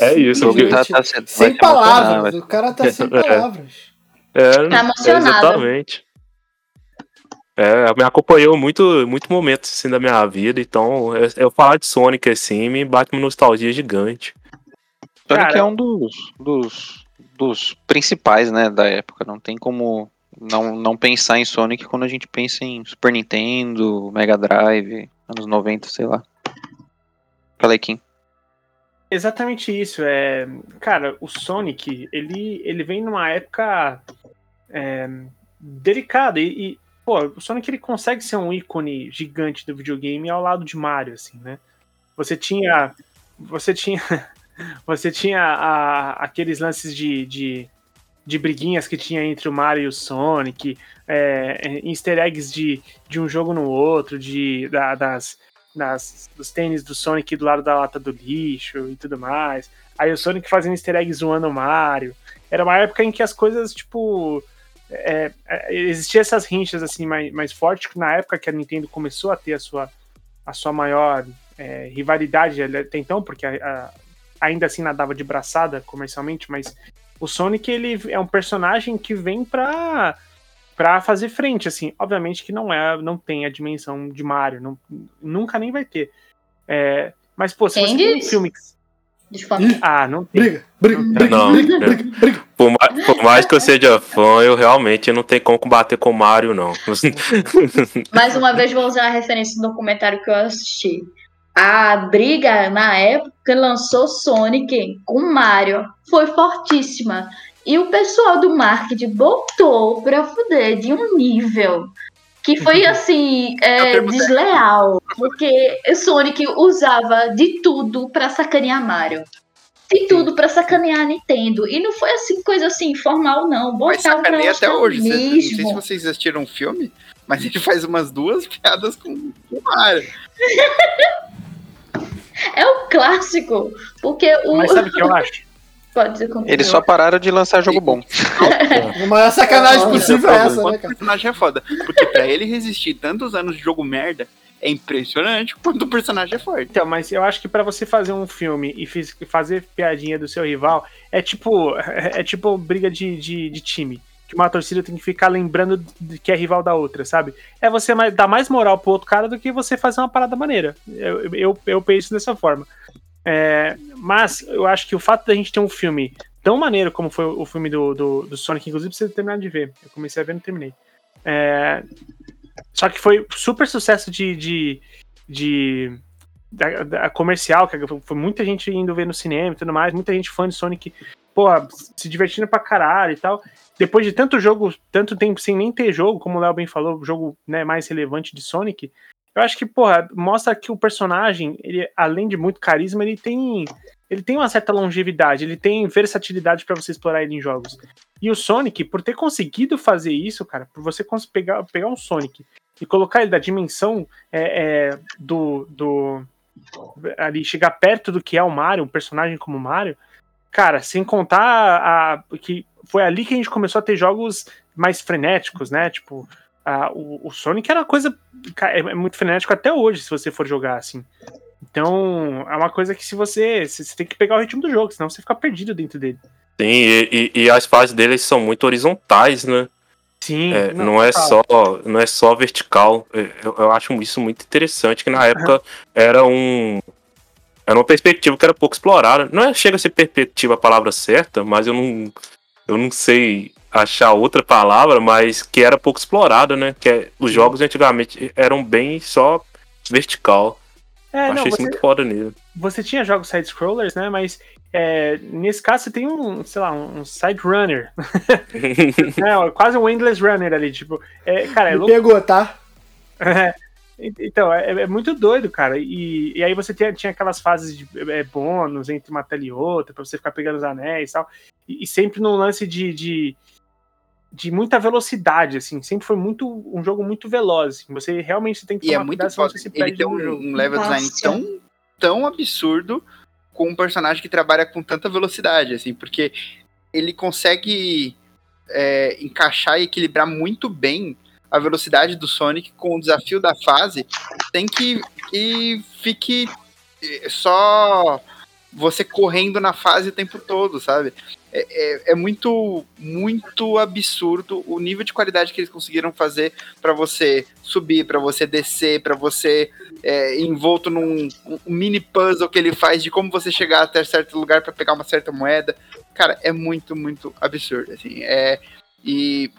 é isso. O jogo tá, Gente, tá, vai Sem palavras, o cara tá sem palavras. É, Tá emocionado. Exatamente. É, me acompanhou muito, muito momentos assim, da minha vida, então eu, eu falar de Sonic assim me bate uma nostalgia gigante. Sonic Cara, é um dos, dos, dos principais, né, da época. Não tem como não, não pensar em Sonic quando a gente pensa em Super Nintendo, Mega Drive, anos 90, sei lá. Fala aí, Kim. Exatamente isso. É, cara, o Sonic, ele, ele vem numa época é, delicada e, e, pô, o Sonic ele consegue ser um ícone gigante do videogame ao lado de Mario, assim, né? Você tinha, você tinha, você tinha a- aqueles lances de, de, de briguinhas que tinha entre o Mario e o Sonic, é, é, easter eggs de, de um jogo no outro, de da- das nas, dos tênis do Sonic do lado da lata do lixo e tudo mais. Aí o Sonic fazendo easter egg zoando o Mario. Era uma época em que as coisas, tipo. É, é, existia essas rinchas assim mais, mais fortes, na época que a Nintendo começou a ter a sua, a sua maior é, rivalidade até então, porque a- a- ainda assim nadava de braçada comercialmente, mas o Sonic ele é um personagem que vem pra para fazer frente, assim. Obviamente que não é, não tem a dimensão de Mario, não, nunca nem vai ter. É, mas, pô, se você tem um filme que. Desculpa. Ah, não tem. Briga, briga, briga, Não, briga, é. briga, briga. Por mais, por mais que eu seja fã, eu realmente não tenho como combater com o Mario, não. Mais uma vez vou usar a referência do documentário que eu assisti. A briga na época que lançou Sonic com Mario foi fortíssima. E o pessoal do marketing botou pra fuder de um nível que foi assim, é, desleal. Porque Sonic usava de tudo pra sacanear Mario. De tudo pra sacanear a Nintendo. E não foi assim, coisa assim, formal, não. Botava pra até hoje. Vocês- Não sei se mesmo. vocês assistiram um filme, mas ele faz umas duas piadas com o Mario. É o clássico. Porque o. Mas sabe o que eu acho? Pode dizer como Eles só pararam de lançar jogo bom. A maior sacanagem possível é essa, né, o cara? personagem é foda. Porque pra ele resistir tantos anos de jogo merda, é impressionante quanto o personagem é forte. Então, mas eu acho que pra você fazer um filme e fiz- fazer piadinha do seu rival é tipo é, é tipo briga de, de, de time. Que uma torcida tem que ficar lembrando de que é rival da outra, sabe? É você mais, dar mais moral pro outro cara do que você fazer uma parada maneira. Eu, eu, eu penso dessa forma. É, mas eu acho que o fato da gente ter um filme tão maneiro como foi o filme do, do, do Sonic, inclusive, precisa terminar de ver. Eu comecei a ver e não terminei. É, só que foi super sucesso de. de, de da, da comercial, que foi muita gente indo ver no cinema e tudo mais, muita gente fã de Sonic, pô, se divertindo pra caralho e tal. Depois de tanto jogo, tanto tempo sem nem ter jogo, como o Léo bem falou, o jogo né, mais relevante de Sonic, eu acho que, porra, mostra que o personagem, ele, além de muito carisma, ele tem. Ele tem uma certa longevidade, ele tem versatilidade pra você explorar ele em jogos. E o Sonic, por ter conseguido fazer isso, cara, por você pegar, pegar um Sonic e colocar ele da dimensão é, é, do, do. ali, chegar perto do que é o Mario, um personagem como o Mario, cara, sem contar a, que foi ali que a gente começou a ter jogos mais frenéticos, né? Tipo, a, o, o, Sonic era uma coisa. É, é muito frenético até hoje, se você for jogar assim. Então, é uma coisa que se você. Você tem que pegar o ritmo do jogo, senão você fica perdido dentro dele. Sim, e, e, e as fases deles são muito horizontais, né? Sim. É, não, não, é só, não é só vertical. É, eu, eu, acho isso muito interessante, que na época era um. Era uma perspectiva que era pouco explorada. Não é, chega a ser perspectiva a palavra certa, mas eu não. Eu não sei achar outra palavra, mas que era pouco explorada, né? Que é, os jogos antigamente eram bem só vertical. É, eu achei não, isso muito foda nele. Você tinha jogos side-scrollers, né? Mas é, nesse caso você tem um, sei lá, um side runner. é, quase um endless runner ali, tipo. É, cara, é louco. pegou, tá? É, então, é, é, muito doido, cara. E, e aí você tinha, tinha aquelas fases de é, bônus entre uma tela e outra, pra você ficar pegando os anéis e tal. E, e sempre no lance de, de, de, muita velocidade, assim. Sempre foi muito um jogo muito veloz. Assim. Você realmente tem que tomar e é muito cuidado, foda. Ele tem um, um level Nossa. design tão, tão absurdo com um personagem que trabalha com tanta velocidade, assim, porque ele consegue é, encaixar e equilibrar muito bem a velocidade do Sonic com o desafio da fase, sem que, que fique só você correndo na fase o tempo todo, sabe? É, é, é, muito, muito absurdo o nível de qualidade que eles conseguiram fazer para você subir, para você descer, para você é, envolto num um mini puzzle que ele faz de como você chegar até certo lugar para pegar uma certa moeda. Cara, é muito, muito absurdo, assim. É, e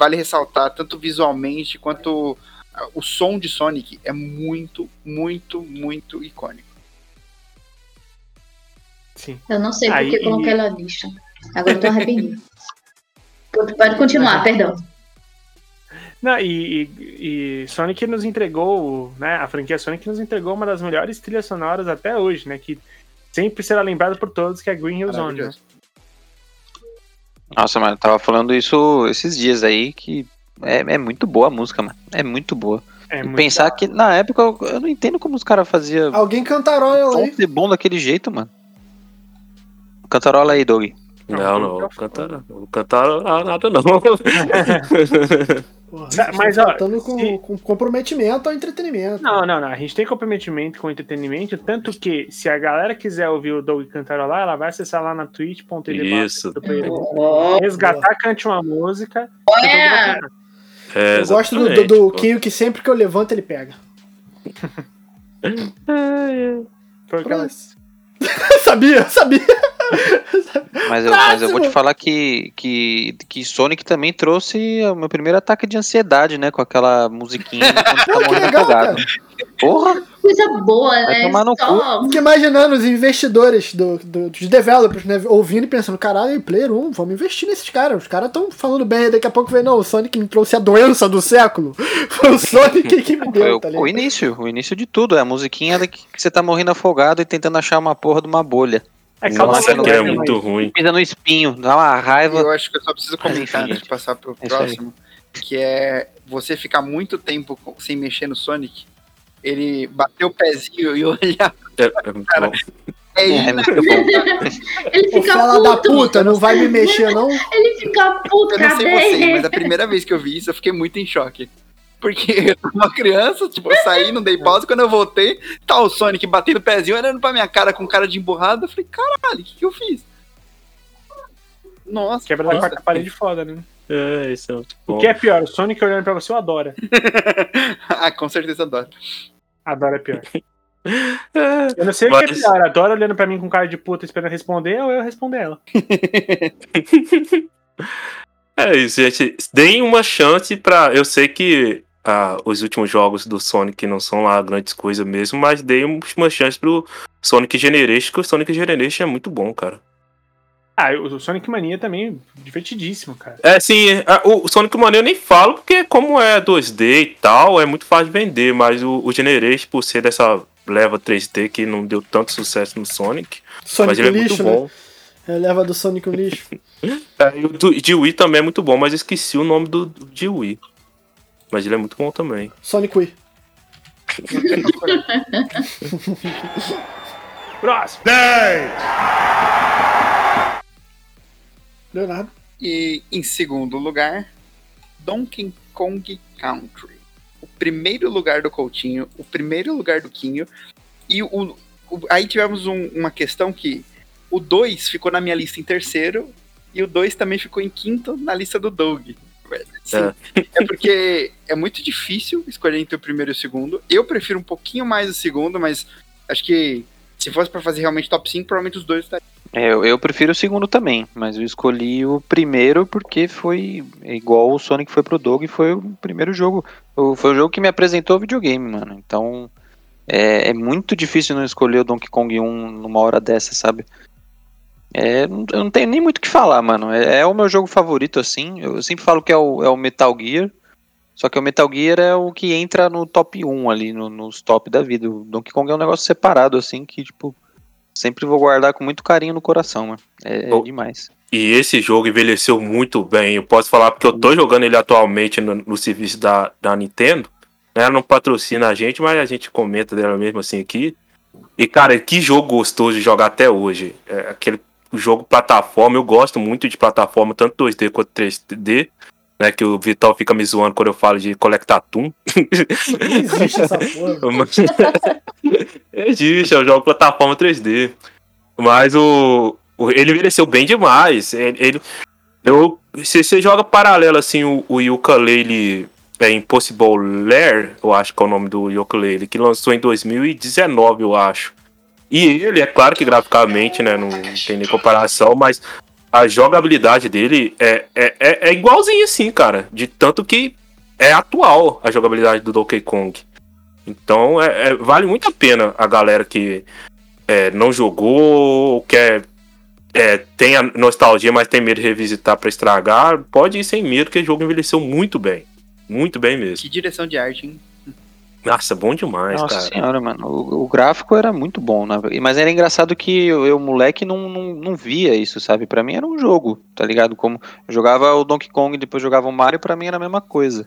vale ressaltar, tanto visualmente quanto o som de Sonic é muito, muito, muito icônico. Sim. Eu não sei porque Aí, coloquei ela lista. Agora eu tô arrependido. Pode continuar, perdão. Não, e, e, e, Sonic nos entregou, né? A franquia Sonic nos entregou uma das melhores trilhas sonoras até hoje, né? Que sempre será lembrado por todos, que é Green Hill Zone. Né? Nossa, mano, eu tava falando isso esses dias aí, que é, é muito boa a música, mano. É muito boa. É muito pensar que na época eu, eu, não entendo como os caras faziam. Alguém cantarola aí. ser bom daquele jeito, mano. Cantarola aí, Doug. Não, não, cantar, não cantar nada não. Porra, mas ó, com, se... com comprometimento ao entretenimento. Não, não, não. A gente tem comprometimento com o entretenimento, tanto que se a galera quiser ouvir o Doug cantarolar, ela vai acessar lá na twitch.tv Isso. resgatar, cante uma música. É. É, eu gosto do, do, do Kinho que sempre que eu levanto ele pega. Foi aquelas... sabia, sabia. Mas eu, mas eu, vou te falar que, que, que Sonic também trouxe o meu primeiro ataque de ansiedade, né? Com aquela musiquinha quando tá morrendo afogado. Porra! Coisa boa, né? Tomar no Só... Imaginando os investidores do, do, dos developers, né? Ouvindo e pensando, caralho, Player 1, vamos investir nesses caras. Os caras estão falando bem, daqui a pouco vem, não, o Sonic me trouxe a doença do século. Foi o Sonic que me deu, tá ligado? O início, o início de tudo, é a musiquinha que você tá morrendo afogado e tentando achar uma porra de uma bolha. É, Nossa, que é muito ruim. Pisa no espinho, dá uma raiva. Eu acho que eu só preciso comentar antes de passar pro é próximo, que é você ficar muito tempo sem mexer no Sonic, ele bater o pezinho e olhar. É, é cara, é, é muito bom. ele fica Fala puto. da puta, não vai me mexer, não? Ele fica puto, Eu não sei vocês, mas a primeira vez que eu vi isso, eu fiquei muito em choque. Porque eu uma criança, tipo, eu saí, não dei pausa. Quando eu voltei, tá o Sonic batendo o pezinho, olhando pra minha cara com cara de emburrado. Eu falei, caralho, o que, que eu fiz? Nossa. Quebra da quarta parede foda, né? É, isso é muito bom. O que é pior, o Sonic olhando pra você ou adora? ah, com certeza adora. Adora é pior. Eu não sei Mas... o que é pior, adora olhando pra mim com cara de puta esperando responder ou eu responder ela. é isso, gente. Deem uma chance pra. Eu sei que ah, os últimos jogos do Sonic não são lá grandes coisas mesmo, mas dei uma chance pro Sonic Generation, que o Sonic Generation é muito bom, cara. Ah, o Sonic Mania também divertidíssimo, cara. É, sim, o Sonic Mania eu nem falo, porque como é 2D e tal, é muito fácil de vender, mas o, o Generation, por ser dessa leva 3D que não deu tanto sucesso no Sonic, Sonic mas ele é lixo, muito bom. Né? É leva do Sonic o lixo. é, e o do, de Wii também é muito bom, mas eu esqueci o nome do, do de Wii. Mas ele é muito bom também. Sonic Wii. Próximo. 10, Leonardo. E em segundo lugar, Donkey Kong Country. O primeiro lugar do Coutinho, o primeiro lugar do Quinho. E o, o- aí tivemos um- uma questão que o 2 ficou na minha lista em terceiro e o 2 também ficou em quinto na lista do Doug. Sim, é porque é muito difícil escolher entre o primeiro e o segundo. Eu prefiro um pouquinho mais o segundo, mas acho que se fosse pra fazer realmente top 5, provavelmente os dois estariam. É, Eu, eu prefiro o segundo também, mas eu escolhi o primeiro porque foi igual o Sonic foi pro Doug, foi o primeiro jogo. o- Foi o jogo que me apresentou o videogame, mano. Então é, é muito difícil não escolher o Donkey Kong 1 numa hora dessa, sabe? É, eu não tenho nem muito o que falar, mano. É, é o meu jogo favorito, assim. Eu sempre falo que é o, é o Metal Gear. Só que o Metal Gear é o que entra no top 1 ali, no- nos top da vida. O Donkey Kong é um negócio separado, assim, que, tipo, sempre vou guardar com muito carinho no coração, mano. É, é demais. E esse jogo envelheceu muito bem. Eu posso falar porque eu tô jogando ele atualmente no, no serviço da, da Nintendo. né? Ela não patrocina a gente, mas a gente comenta dela mesmo assim aqui. E, cara, que jogo gostoso de jogar até hoje. É aquele jogo plataforma. Eu gosto muito de plataforma, tanto 2D quanto 3D. Né, que o Vital fica me zoando quando eu falo de Collectatum. Não existe essa porra. Existe, é um jogo plataforma 3D. Mas o, o- ele envelheceu bem demais. Ele, ele- eu, se você joga paralelo assim o, o ukulele é Impossible Lair, eu acho que é o nome do ukulele, que lançou em 2019, eu acho. E ele, é claro que graficamente, né, não tem nem comparação, mas a jogabilidade dele é, é, é, é assim, cara. De tanto que é atual a jogabilidade do Donkey Kong. Então é, é- vale muito a pena a galera que é, não jogou, ou quer é, tem a nostalgia, mas tem medo de revisitar pra estragar, pode ir sem medo, porque o jogo envelheceu muito bem. Muito bem mesmo. Que direção de arte, hein? Nossa, bom demais, Nossa cara. senhora, mano. O, o gráfico era muito bom, né? Mas era engraçado que eu, eu, moleque, não, não, não via isso, sabe? Pra mim era um jogo, tá ligado? Como eu jogava o Donkey Kong e depois jogava o Mario, pra mim era a mesma coisa.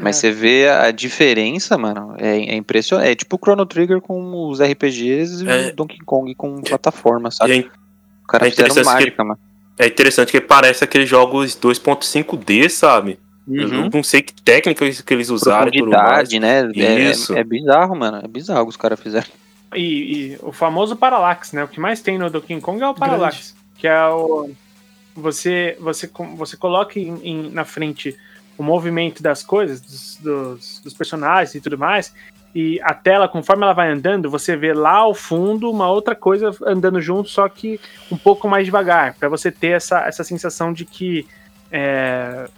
Mas É. você vê a diferença, mano, é, é impressionante. É tipo o Chrono Trigger com os RPGs e É. o Donkey Kong com plataforma, sabe? E é, o cara é fizeram interessante que- mágica, mano. é interessante que parece aqueles jogos 2.5D, sabe? Eu Uhum. não sei que técnica que eles usaram. Profundidade, né? É- Isso. É, é bizarro, mano. É bizarro o que os caras fizeram. E, e o famoso Parallax, né? O que mais tem no Donkey Kong é o Parallax. Que é o. Você, você, você coloca em, em- na frente o movimento das coisas, dos, dos, dos personagens e tudo mais. E a tela, conforme ela vai andando, você vê lá ao fundo uma outra coisa andando junto, só que um pouco mais devagar, para você ter essa, essa sensação de que é,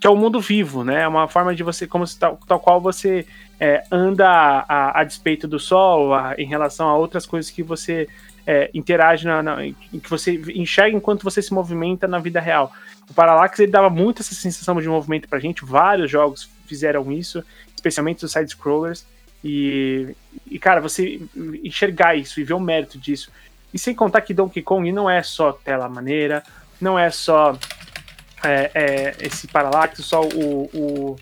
que é o mundo vivo, né? É uma forma de você, como se tal, tal qual você é, anda a, a- despeito do sol, a- em relação a outras coisas que você é, interage, na, na- que você enxerga enquanto você se movimenta na vida real. O Parallax ele dava muito essa sensação de movimento pra gente, vários jogos fizeram isso, especialmente os side-scrollers, e, e, cara, você enxergar isso e ver o mérito disso. E sem contar que Donkey Kong não é só tela maneira, não é só é, é, esse Parallax, só o, o,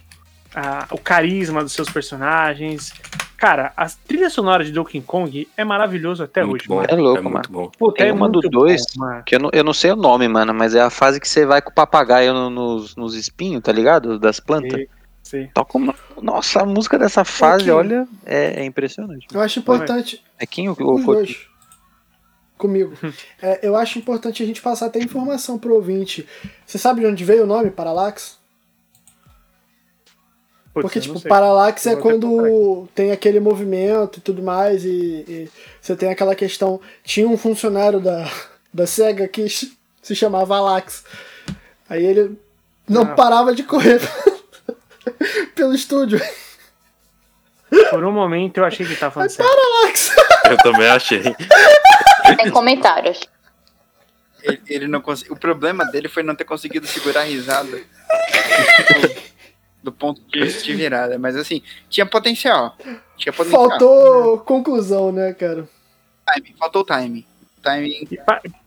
a- o carisma dos seus personagens. Cara, a trilha sonora de Donkey Kong é maravilhoso até muito hoje, bom. mano. É louco, é muito bom. Puta, Tem é uma do dois bom, mano. Que eu não, eu não sei o nome, mano, mas é a fase que você vai com o papagaio no- nos, nos espinhos, tá ligado? Das plantas. Sim. Toca uma... Nossa, a música dessa fase, Aqui. olha, é, é impressionante. Eu acho importante. É quem o, o dois. Comigo. É, eu acho importante a gente passar até informação pro ouvinte. Você sabe de onde veio o nome Parallax? Putz, Porque, tipo. Parallax é quando tem aquele movimento e tudo mais, e, e você tem aquela questão. Tinha um funcionário da, da SEGA que se chamava Alax. Aí ele não Ah. parava de correr pelo estúdio. Por um momento eu achei que tava falando sério. Alax! Eu também achei. Sem comentários. Ele, ele não consegui... O problema dele foi não ter conseguido segurar a risada. do ponto de, de virada. Mas assim, tinha potencial. Tinha potencial. Faltou conclusão, né, cara? Timing, faltou o timing.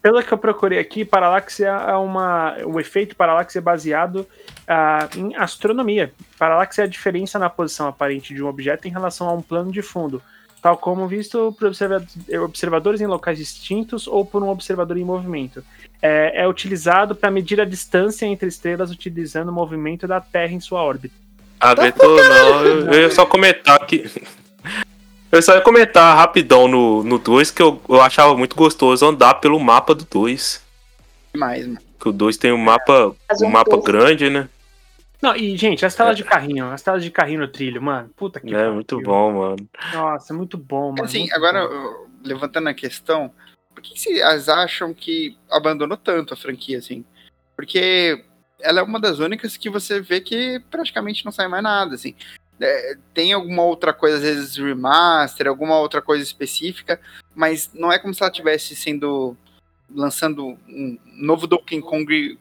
Pelo que eu procurei aqui, Parallax é uma. O efeito Parallax é baseado ah, em astronomia. Paralaxe é a diferença na posição aparente de um objeto em relação a um plano de fundo, tal como visto por observa- observadores em locais distintos ou por um observador em movimento. É, é utilizado para medir a distância entre estrelas utilizando o movimento da Terra em sua órbita. Aguentou não, eu, eu ia só comentar aqui. Eu só ia comentar rapidão no 2 no dois, que eu, eu achava muito gostoso andar pelo mapa do 2. Demais, mano. Que o 2 tem um mapa, um um mapa grande, né? Não, e, gente, as telas de carrinho, as telas de carrinho no trilho, mano. Puta que É pariu. muito bom, mano. Nossa, é muito bom, mano. Assim, muito agora, bom. levantando a questão, por que vocês acham que abandonou tanto a franquia, assim? Porque ela é uma das únicas que você vê que praticamente não sai mais nada, assim. É, tem alguma outra coisa, às vezes remaster, alguma outra coisa específica, mas não é como se ela estivesse sendo lançando um novo Donkey Kong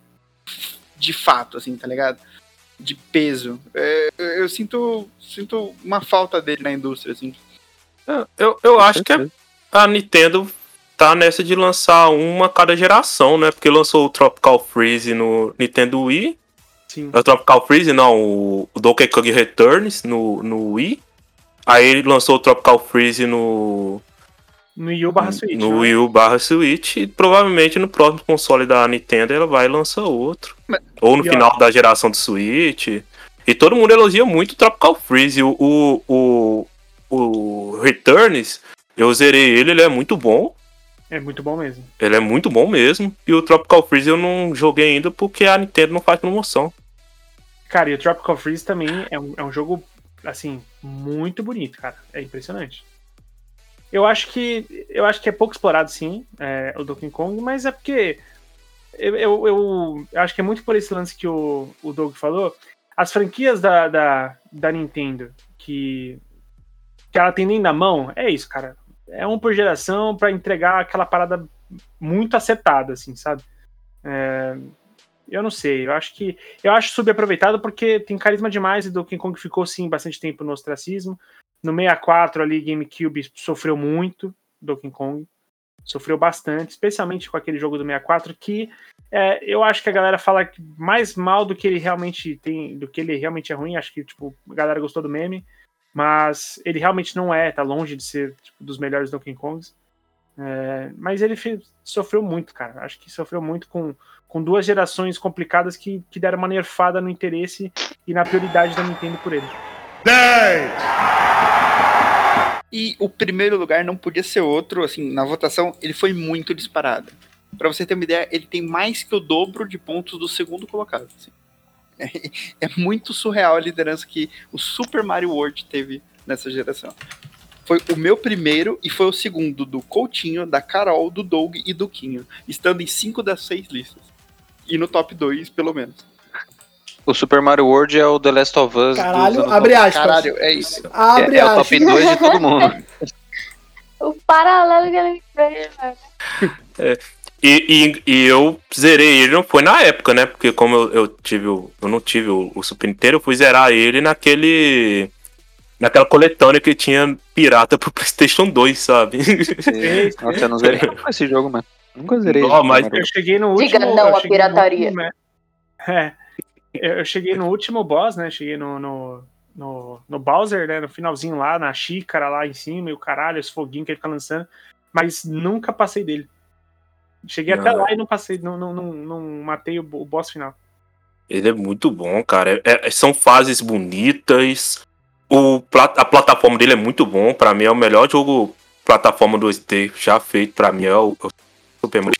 de fato, assim, tá ligado? De peso. É, eu sinto, sinto uma falta dele na indústria, assim. Eu, eu acho que é a Nintendo tá nessa de lançar uma a cada geração, né? Porque lançou o Tropical Freeze no Nintendo Wii. Sim. O Tropical Freeze, não, o, o Donkey Kong Returns no, no Wii. Aí ele lançou o Tropical Freeze no, No Wii U barra Switch. no né? Wii U barra Switch. E provavelmente no próximo console da Nintendo ela vai lançar outro. Mas- Ou no E, ó. final da geração do Switch. E todo mundo elogia muito o Tropical Freeze. O, o, o, o Returns, eu zerei ele, ele é muito bom. É muito bom mesmo. Ele é muito bom mesmo. E o Tropical Freeze eu não joguei ainda porque a Nintendo não faz promoção. Cara, e o Tropical Freeze também é um, é um jogo, assim, muito bonito, cara. É impressionante. Eu acho que eu acho que é pouco explorado, sim, é, o Donkey Kong, mas é porque eu, eu, eu acho que é muito por esse lance que o, o Doug falou. As franquias da, da, da Nintendo que, que ela tem nem na mão, é isso, cara. É um por geração pra entregar aquela parada muito acertada, assim, sabe? É, eu não sei, eu acho que eu acho subaproveitado porque tem carisma demais e Donkey Kong ficou sim bastante tempo no ostracismo. No 64 ali, GameCube sofreu muito, Donkey Kong. Sofreu bastante, especialmente com aquele jogo do 64, que é, eu acho que a galera fala mais mal do que ele realmente tem, do que ele realmente é ruim. Acho que, tipo, a galera gostou do meme, mas ele realmente não é, tá longe de ser tipo, dos melhores Donkey Kongs. É, mas ele fez- sofreu muito, cara. Acho que sofreu muito com, com duas gerações complicadas que, que deram uma nerfada no interesse e na prioridade da Nintendo por ele. 10, E o primeiro lugar não podia ser outro, assim, na votação ele foi muito disparado. Pra você ter uma ideia, ele tem mais que o dobro de pontos do segundo colocado. assim. É, é muito surreal a liderança que o Super Mario World teve nessa geração. Foi o meu primeiro e foi o segundo do Coutinho, da Carol, do Doug e do Quinho, estando em cinco das seis listas. E no top 2, pelo menos. O Super Mario World é o The Last of Us. Caralho, do- abre aspas. Caralho, é isso. Abre é, é o top 2 de todo mundo. O paralelo que ele fez, velho. E, e, e eu zerei ele, não foi na época, né? Porque como eu, eu tive o. Eu não tive o, o Super Nintendo, eu fui zerar ele naquele. Naquela coletânea que tinha pirata pro Playstation 2, sabe? Nossa, eu não zerei esse jogo, mano. Nunca zerei. Não, mas- Eu cheguei no Diga último. não eu à pirataria. último, né? É. Eu eu cheguei no último boss, né? Cheguei no, no, no, no Bowser, né? No finalzinho lá, na xícara lá em cima, e o caralho, os foguinhos que ele fica lançando. Mas nunca passei dele. Cheguei até Não. lá e não passei, não, não, não, não matei o, o boss final. Ele é muito bom, cara. É- é- são fases bonitas. O, a plataforma dele é muito bom. Pra mim é o melhor jogo plataforma 2D já feito. Pra mim é o, o Super Mario.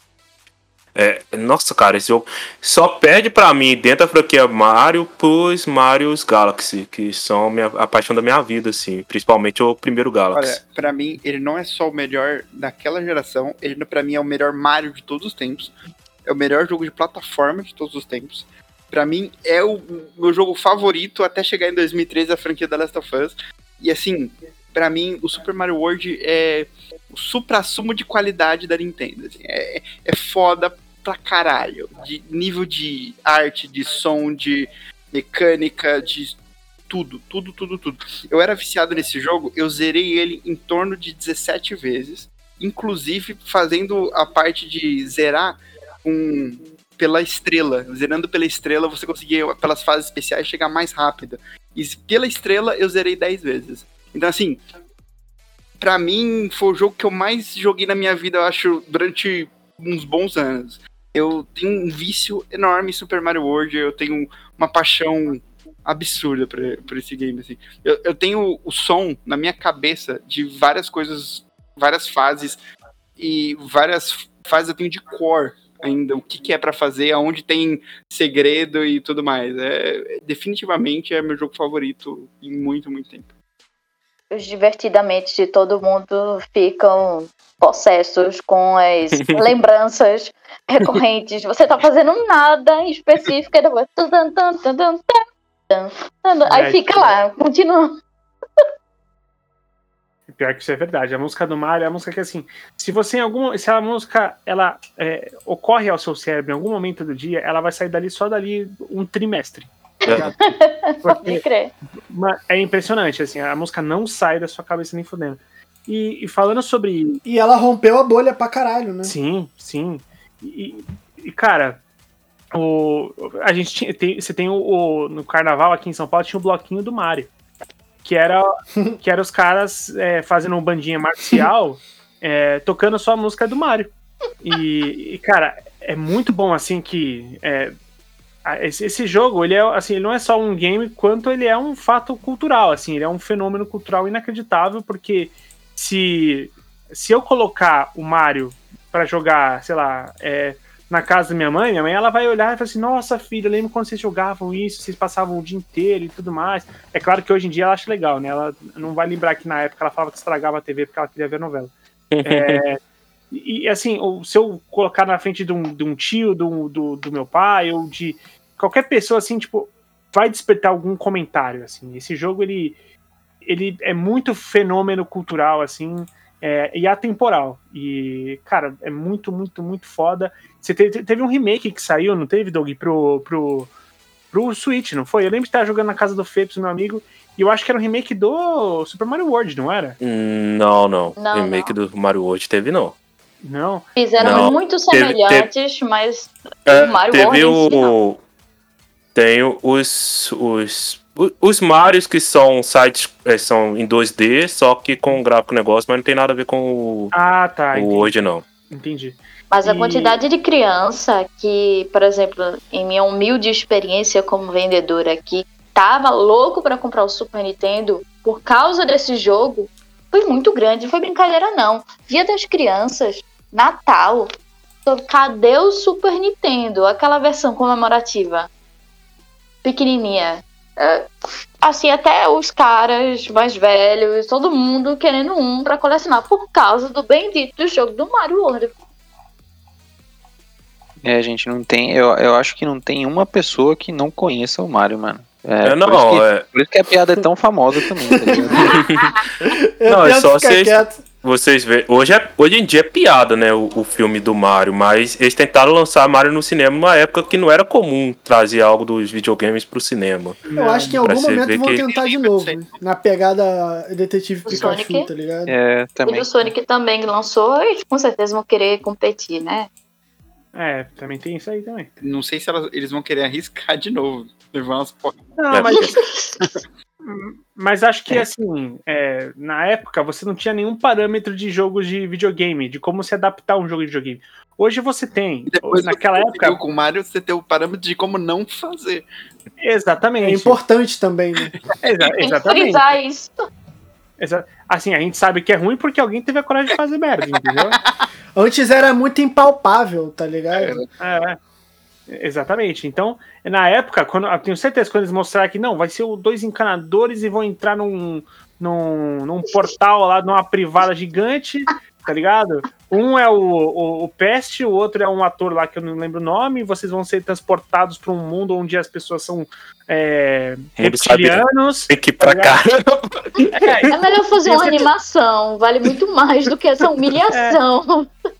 É, nossa, cara, esse jogo só perde pra mim dentro da franquia Mario pros Mario's Galaxy, que são a, minha- a paixão da minha vida, assim. Principalmente o primeiro Galaxy. Olha, pra mim, ele não é só o melhor daquela geração, ele pra mim é o melhor Mario de todos os tempos. É o melhor jogo de plataforma de todos os tempos. Pra mim, é o meu jogo favorito até chegar em 2013 a franquia da Last of Us. E assim, pra mim, o Super Mario World é o supra-sumo de qualidade da Nintendo. assim. é, é foda pra caralho. De nível de arte, de som, de mecânica, de tudo, tudo, tudo, tudo. Eu era viciado nesse jogo, eu zerei ele em torno de 17 vezes, inclusive fazendo a parte de zerar com pela estrela. Zerando pela estrela, você conseguia, pelas fases especiais, chegar mais rápido. E pela estrela, eu zerei 10 vezes. Então, assim, pra mim, foi o jogo que eu mais joguei na minha vida, eu acho, durante uns bons anos. Eu tenho um vício enorme em Super Mario World, eu tenho uma paixão absurda por, por esse game, assim. Eu, eu tenho o som na minha cabeça de várias coisas, várias fases, e várias fases eu tenho de core ainda, o que, que é para fazer, aonde tem segredo e tudo mais. É, definitivamente é meu jogo favorito em muito, muito tempo. Os divertidamente de todo mundo ficam possessos com as lembranças recorrentes. Você tá fazendo nada em específico e depois. Aí fica lá, continua. Pior que isso é verdade. A música do Mario é a música que, assim, se você em algum. Se a música ela é, ocorre ao seu cérebro em algum momento do dia, ela vai sair dali só dali um trimestre. É. Porque é impressionante, assim, a música não sai da sua cabeça nem fudendo. E, e, falando sobre. E ela rompeu a bolha pra caralho, né? Sim, sim. E, e cara, o, a gente tinha, tem, você tem o, o, no carnaval aqui em São Paulo tinha o bloquinho do Mario, que era que era os caras é, fazendo um bandinha marcial, é, tocando só a música do Mario. E, e, cara, é muito bom assim que é, esse, esse, jogo ele é assim, ele não é só um game, quanto ele é um fato cultural, assim, ele é um fenômeno cultural inacreditável porque se se eu colocar o Mario para jogar, sei lá, é, na casa da minha mãe, minha mãe ela vai olhar e falar assim: Nossa, filha, lembro quando vocês jogavam isso, vocês passavam o dia inteiro e tudo mais. É claro que hoje em dia ela acha legal, né? Ela não vai lembrar que na época ela falava que estragava a TV porque ela queria ver novela. é, e assim, se eu colocar na frente de um, de um tio do, do, do, meu pai ou de qualquer pessoa assim, tipo, vai despertar algum comentário. Assim, esse jogo ele, ele é muito fenômeno cultural, assim é, e atemporal. E, cara, é muito, muito, muito foda. Você teve, teve um remake que saiu, não teve, Doug? Pro, pro, pro Switch, não foi? Eu lembro de estar jogando na casa do Fepes, meu amigo, e eu acho que era um remake do Super Mario World, não era? Não, não. não remake não. do Mario World teve, não. Não. Fizeram não. muito semelhantes, teve, mas é, o Mario teve World. O... Tem os, os os Marios que são sites é, são em 2D, só que com gráfico negócio, mas não tem nada a ver com o, ah, tá, o hoje, não. Entendi. Mas a e... quantidade de criança que, por exemplo, em minha humilde experiência como vendedora aqui, tava louco para comprar o Super Nintendo por causa desse jogo, foi muito grande. Não foi brincadeira, não. Dia das Crianças, Natal. Cadê o Super Nintendo? Aquela versão comemorativa. Pequenininha. É, assim, até os caras mais velhos, todo mundo querendo um para colecionar por causa do bendito do jogo do Mario World. É, a gente não tem. Eu, eu acho que não tem uma pessoa que não conheça o Mario, mano. É, é não, por isso, que, é... por isso que a piada é tão famosa também. Tá não, é só vocês. Quieto. Vocês vê, hoje, é, hoje em dia é piada, né, o, o, filme do Mario, mas eles tentaram lançar Mario no cinema numa época que não era comum trazer algo dos videogames pro cinema. Eu acho que em algum momento vão que... tentar de novo, na pegada Detetive o Pikachu, Sonic, tá ligado? É, também. E o Sonic também lançou e com certeza vão querer competir, né? É, também tem isso aí também. Não sei se elas, eles vão querer arriscar de novo. Levar umas... Não, mas... Mas acho que, assim, é, na época você não tinha nenhum parâmetro de jogos de videogame, de como se adaptar a um jogo de videogame. Hoje você tem. Depois naquela época. Com o Mario você tem o parâmetro de como não fazer. Exatamente. É importante também, né? Exa exatamente. Tem isso. Exa assim, a gente sabe que é ruim porque alguém teve a coragem de fazer merda, entendeu? Antes era muito impalpável, tá ligado? É, é. Exatamente. Então, na época, quando, eu tenho certeza quando eles mostraram que não, vai ser dois encanadores e vão entrar num, num, num portal lá, numa privada gigante, tá ligado? Um é o, o, o Peste, o outro é um ator lá que eu não lembro o nome, vocês vão ser transportados para um mundo onde as pessoas são é, reptilianos. Tem que ir pra tá cá. É, é melhor fazer uma animação, vale muito mais do que essa humilhação. É.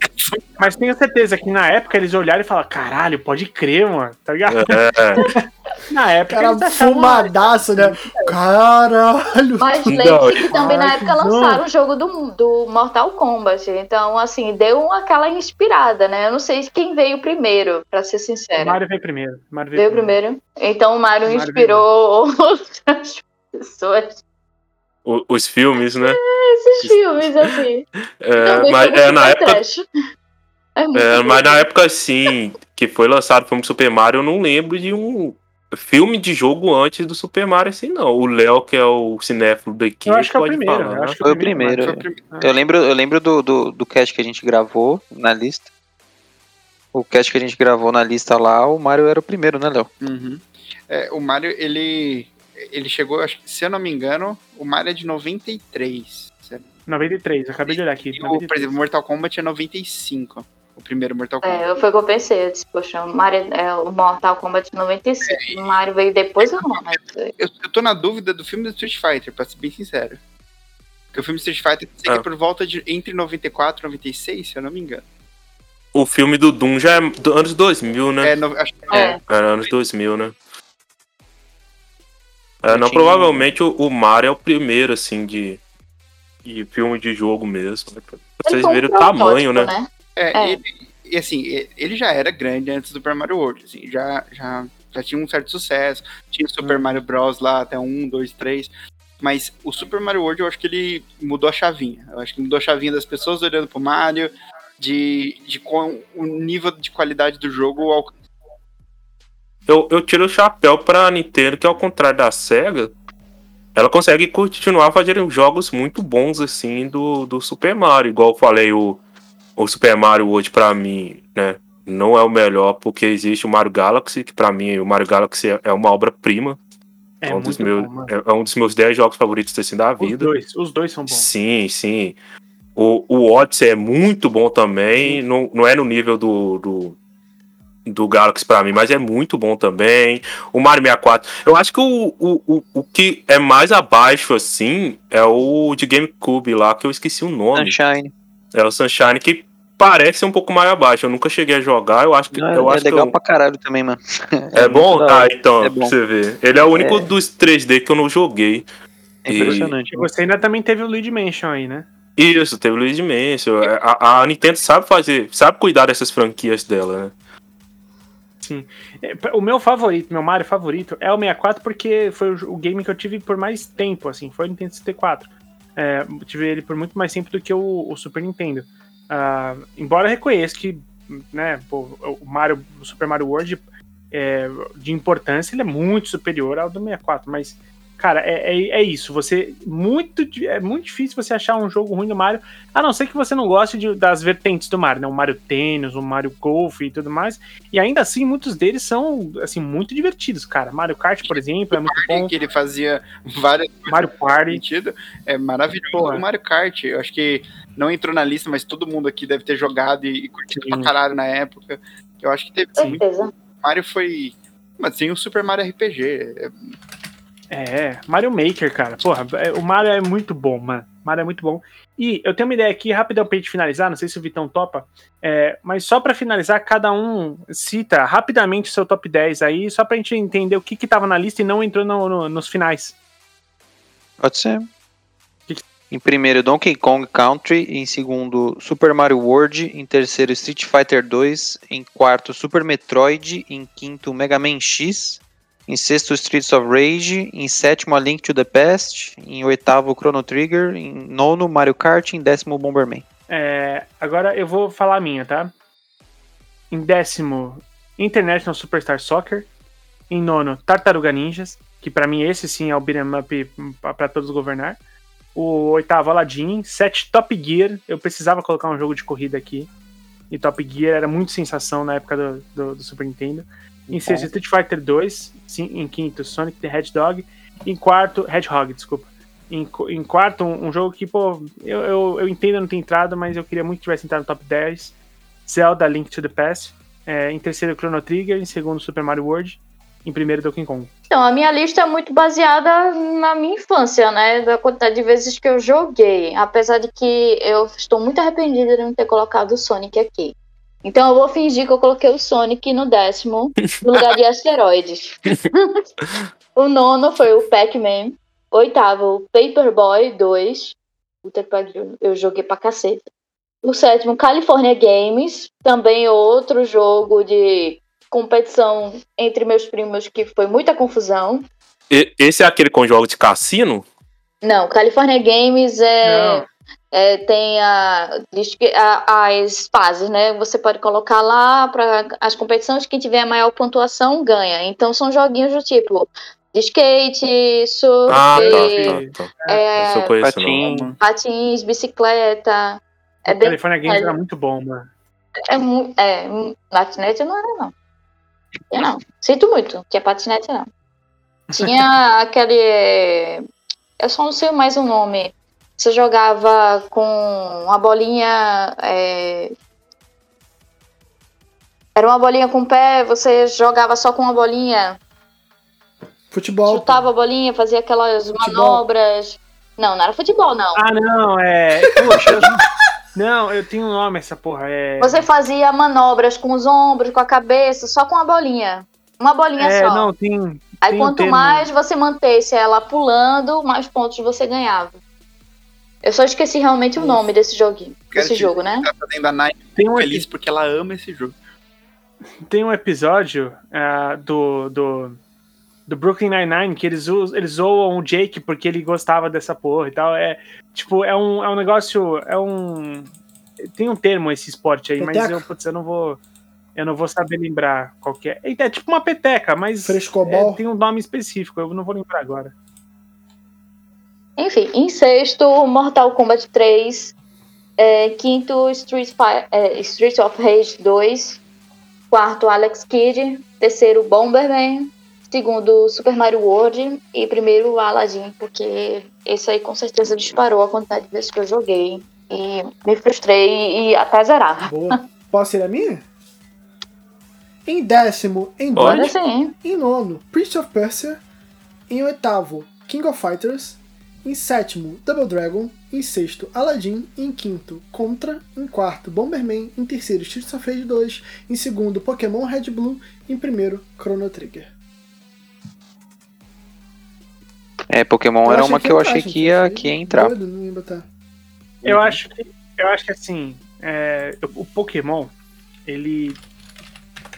Mas tenho certeza que na época eles olharam e falaram: caralho, pode crer, mano, tá ligado? É. Na época. Cara, fumadaço, né? Caralho. Mas Não, lembre-se que também na época lançaram o jogo do, do Mortal Kombat. Então, assim, deu aquela inspirada, né? Eu não sei quem veio primeiro, pra ser O sincera. Mario veio primeiro. o Mario Veio primeiro. Então o Mario O Mario inspirou outras pessoas. O- os filmes, né? Esses filmes, assim. É, Também mas é, na muito época, trash. É é, mas na época, assim, que foi lançado o filme Super Mario, eu não lembro de um filme de jogo antes do Super Mario, assim, não. O Léo, que é o cinéfilo daqui, Eu acho que é o pode primeiro. falar. eu acho que Foi o primeiro. Foi o primeiro. Eu lembro, eu lembro do, do, do cast que a gente gravou na lista. O cast que a gente gravou na lista lá, o Mario era o primeiro, né, Léo? Uhum. É, o Mario, ele, ele chegou, acho que, se eu não me engano, o Mario é de 93. certo? 93, eu acabei de olhar aqui. E o, por 93. exemplo, Mortal Kombat é 95. O primeiro Mortal Kombat. É, foi o que eu pensei. Eu disse, poxa, o, Mario, é, o Mortal Kombat 95. O Mario veio depois ou não? Mas, Eu, eu tô na dúvida do filme do Street Fighter, pra ser bem sincero. Porque o filme Street Fighter sei que Ah. é por volta de entre 94 e 96, se eu não me engano. O filme do Doom já é do anos 2000, né? É, no- acho que é. Era anos 2000, né? É, não, provavelmente o, o Mario é o primeiro, assim, de, de filme de jogo mesmo. né? Pra Vocês verem o tamanho, né? protótipo, É, É. Ele, e assim, ele já era grande antes do Super Mario World, assim, já, já, já tinha um certo sucesso. Tinha o Super Mario Bros. lá até um, dois, três. Mas o Super Mario World eu acho que ele mudou a chavinha. Eu acho que mudou a chavinha das pessoas olhando pro Mario, de, de com o nível de qualidade do jogo ao Eu, eu tiro o chapéu pra Nintendo, que ao contrário da SEGA, ela consegue continuar fazendo jogos muito bons, assim, do, do Super Mario. Igual eu falei, o, o Super Mario hoje, pra mim, né, não é o melhor, porque existe o Mario Galaxy, que pra mim o Mario Galaxy é- é uma obra-prima. É, É, um dos meus, bom, é, é um dos meus 10 jogos favoritos assim, da Os vida. dois, os dois são bons. Sim, sim. O, o Odyssey é muito bom também. Não, não é no nível do, do, do Galaxy pra mim, mas é muito bom também. O Mario 64. Eu acho que o, o, o, o que é mais abaixo, assim, é o de GameCube lá, que eu esqueci o nome. Sunshine. É o Sunshine, que parece um pouco mais abaixo. Eu nunca cheguei a jogar. Eu acho que. Não, é, eu é acho legal que eu- pra caralho também, mano. É bom? muito da Ah, então, É pra bom. você ver. Ele é o único É. dos 3D que eu não joguei. É impressionante. E você ainda também teve o Luigi Mansion aí, né? Isso, teve o Luigi Mansion. A, a Nintendo sabe fazer, sabe cuidar dessas franquias dela, né? É, O meu favorito, meu Mario favorito é o 64 porque foi o game que eu tive por mais tempo, assim, foi o Nintendo 64. É, eu tive ele por muito mais tempo do que o, o Super Nintendo. Ah, embora eu reconheça que, né, pô, o Mario, o Super Mario World, é, de importância, ele é muito superior ao do 64, mas, cara, é, é, é isso. Você muito é muito difícil você achar um jogo ruim do Mario, a não ser que você não goste de- das vertentes do Mario, né? O Mario Tênis, o Mario Golf e tudo mais. E ainda assim, muitos deles são, assim, muito divertidos, cara. Mario Kart, por exemplo, é muito bom. que ele fazia várias Mario Party. sentido. É maravilhoso Porra. o Mario Kart. Eu acho que não entrou na lista, mas todo mundo aqui deve ter jogado e, e curtido Sim. pra caralho na época. Eu acho que teve Com muito. Mario foi. Mas tem o Super Mario RPG. É, É, Mario Maker, cara. Porra, é- o Mario é muito bom, mano. Mario é muito bom. E eu tenho uma ideia aqui, rapidão pra gente finalizar, não sei se o Vitão topa, é, mas só pra finalizar, cada um cita rapidamente o seu top 10 aí, só pra gente entender o que que tava na lista e não entrou no- no- nos finais. Pode ser. Em primeiro, Donkey Kong Country. Em segundo, Super Mario World. Em terceiro, Street Fighter 2. Em quarto, Super Metroid. Em quinto, Mega Man X. Em sexto, Streets of Rage. Em sétimo, A Link to the Past. Em oitavo, Chrono Trigger. Em nono, Mario Kart. Em décimo, Bomberman. É, agora eu vou falar a minha, tá? Em décimo, International Superstar Soccer. Em nono, Tartaruga Ninjas, que pra mim esse sim é o beat'em up pra todos governar. O oitavo, Aladdin. Sete, Top Gear. Eu precisava colocar um jogo de corrida aqui. E Top Gear era muito sensação na época do, do- do Super Nintendo. Em sexto, Street Fighter 2. Sim, em quinto, Sonic the Hedgehog. Em quarto, Hedgehog, desculpa. Em, em quarto, um, um jogo que, pô, eu, eu, eu entendo não ter entrado, mas eu queria muito que tivesse entrado no top 10. Zelda Link to the Past. É, em terceiro, Chrono Trigger. Em segundo, Super Mario World. Em primeiro, Donkey Kong. Então, a minha lista é muito baseada na minha infância, né? Da quantidade de vezes que eu joguei. Apesar de que eu estou muito arrependida de não ter colocado o Sonic aqui. Então eu vou fingir que eu coloquei o Sonic no décimo, no lugar de asteroides. o nono foi o Pac-Man. Oitavo, Paperboy 2. Puta que pariu, eu joguei pra caceta. O sétimo, California Games. Também outro jogo de competição entre meus primos que foi muita confusão. E- esse é aquele com jogo de cassino? Não, California Games é, é, tem a, a- as fases, né? Você pode colocar lá para as competições, quem tiver a maior pontuação ganha. Então são joguinhos do tipo de skate, surf, Ah, tá, tá, tá. é, conheço não. Patinho. patins, bicicleta. É bem. California Games é- era muito bom, mano. É, é, patinete não era, não. Eu não. Sinto muito, que é patinete não. Tinha aquele. Eu só não sei mais o nome. Você jogava com uma bolinha. é, Era uma bolinha com o pé, você jogava só com uma bolinha, Futebol. chutava a bolinha, fazia aquelas Futebol. manobras. Não, não era futebol, não. Ah, não, é. Poxa, não, eu tenho um nome essa porra. É. Você fazia manobras com os ombros, com a cabeça, só com a bolinha. Uma bolinha É, só. não, tem. Aí tem um quanto termo. mais você mantesse ela pulando, mais pontos você ganhava. Eu só esqueci realmente o nome desse joguinho. Quero Desse jogo, né? Tá fazendo a Nike Tem um, feliz porque ela ama esse jogo. tem um episódio ah, do, do, do Brooklyn Nine-Nine que eles, eles zoam o Jake porque ele gostava dessa porra e tal. É, tipo, é um, é um negócio. É um. Tem um termo esse esporte aí, mas Peteca? eu, putz, eu não vou. Eu não vou saber lembrar qual que é. É tipo uma peteca, mas Frescobol. é, tem um nome específico, eu não vou lembrar agora. Enfim, em sexto, Mortal Kombat 3. É, quinto, Street, é, Street of Rage 2. Quarto, Alex Kidd. Terceiro, Bomberman. Segundo, Super Mario World. E primeiro, Aladdin, porque esse aí com certeza disparou a quantidade de vezes que eu joguei. E me frustrei e até zerar. Boa. Posso ir a minha? Em décimo, em Pode. Assim, Em nono, Prince of Persia. Em oitavo, King of Fighters. Em sétimo, Double Dragon. Em sexto, Aladdin. Em quinto, Contra. Em quarto, Bomberman. Em terceiro, Streets of Rage 2. Em segundo, Pokémon Red Blue. Em primeiro, Chrono Trigger. É, Pokémon Eu era uma que que eu achei que ia, que ia entrar. Doido, não ia botar. Eu acho que, eu acho que assim, é, o Pokémon, ele.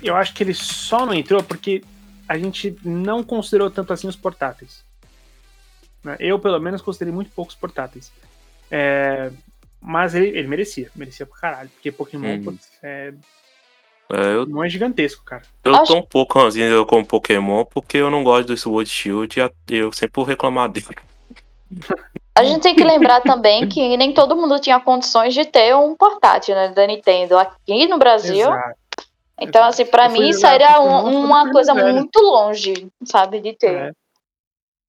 Eu acho que ele só não entrou porque a gente não considerou tanto assim os portáteis. Né? Eu, pelo menos, considerei muito poucos portáteis. É, mas ele, ele merecia, merecia pra caralho. Porque Pokémon Hum. putz, é, É, eu, não é gigantesco, cara. eu Acho- tô um pouco ranzinho com Pokémon porque eu não gosto do Sword Shield e eu sempre vou reclamar dele. a gente tem que lembrar também que nem todo mundo tinha condições de ter um portátil né, da Nintendo aqui no Brasil. Exato. Então, assim, pra Eu fui mim, seria Pokémon um- uma coisa velho. muito longe, sabe, de ter. É.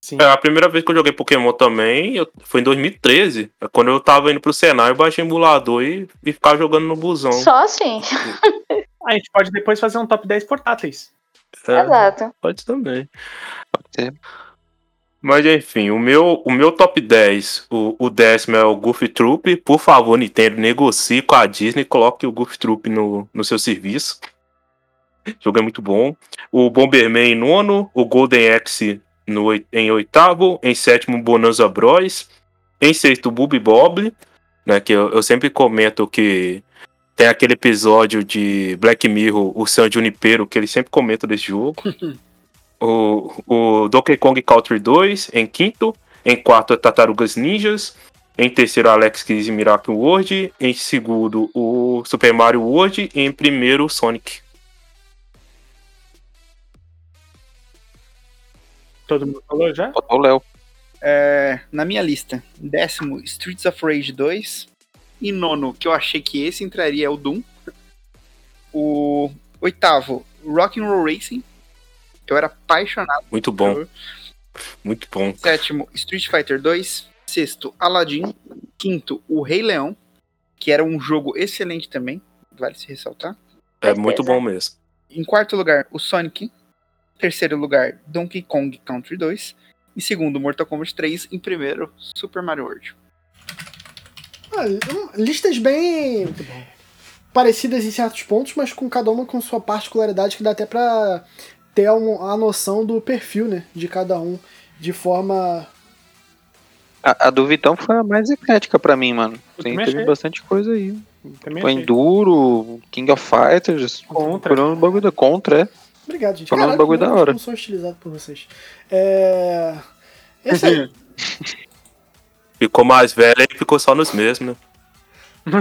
Sim. É, a primeira vez que eu joguei Pokémon também eu- foi em 2013. é Quando eu tava indo pro Senai, eu baixei o emulador e, e ficava jogando no busão. Só assim, A gente pode depois fazer um top 10 portáteis. É, exato. pode também. Pode ser. Mas enfim, o meu, o meu top 10, o, o décimo é o Goof Troop. Por favor, Nintendo, negocie com a Disney e coloque o Goof Troop no, no seu serviço. O jogo é muito bom. O Bomberman em nono, o Golden Axe no, em oitavo, em sétimo, Bonanza Bros. Em sexto, Booby Bob, né, que eu, eu sempre comento que tem aquele episódio de Black Mirror, o San Junipero, que ele sempre comenta desse jogo. o, o Donkey Kong Country 2 em quinto, em quarto, Tartarugas Ninjas, em terceiro, Alex Kidd Miracle World, em segundo, o Super Mario World e em primeiro, Sonic. Todo mundo falou já? Botou o Léo. É, na minha lista, décimo, Streets of Rage 2. E nono, que eu achei que esse entraria, é o Doom. O oitavo, Rock'n'Roll Racing. Eu era apaixonado. Muito bom, muito bom. Sétimo, Street Fighter 2. Sexto, Aladdin. Quinto, o Rei Leão, que era um jogo excelente também, vale se ressaltar. É muito bom mesmo. Em quarto lugar, o Sonic. Terceiro lugar, Donkey Kong Country 2. Em segundo, Mortal Kombat 3. Em primeiro, Super Mario World. Ah, listas bem. Parecidas em certos pontos, mas com cada uma com sua particularidade que dá até pra ter um- a noção do perfil, né, de cada um, de forma A, a do Vitão foi a mais eclética pra mim, mano. Tem, teve achei. bastante coisa aí. Também Foi achei. Enduro, King of Fighters, Contra. falando bagulho da Contra, é. Obrigado, gente. Falando Caralho, bagulho da hora. Eu não sou estilizado por vocês. É... Esse aí, Ficou mais velho e ficou só nos mesmos, né?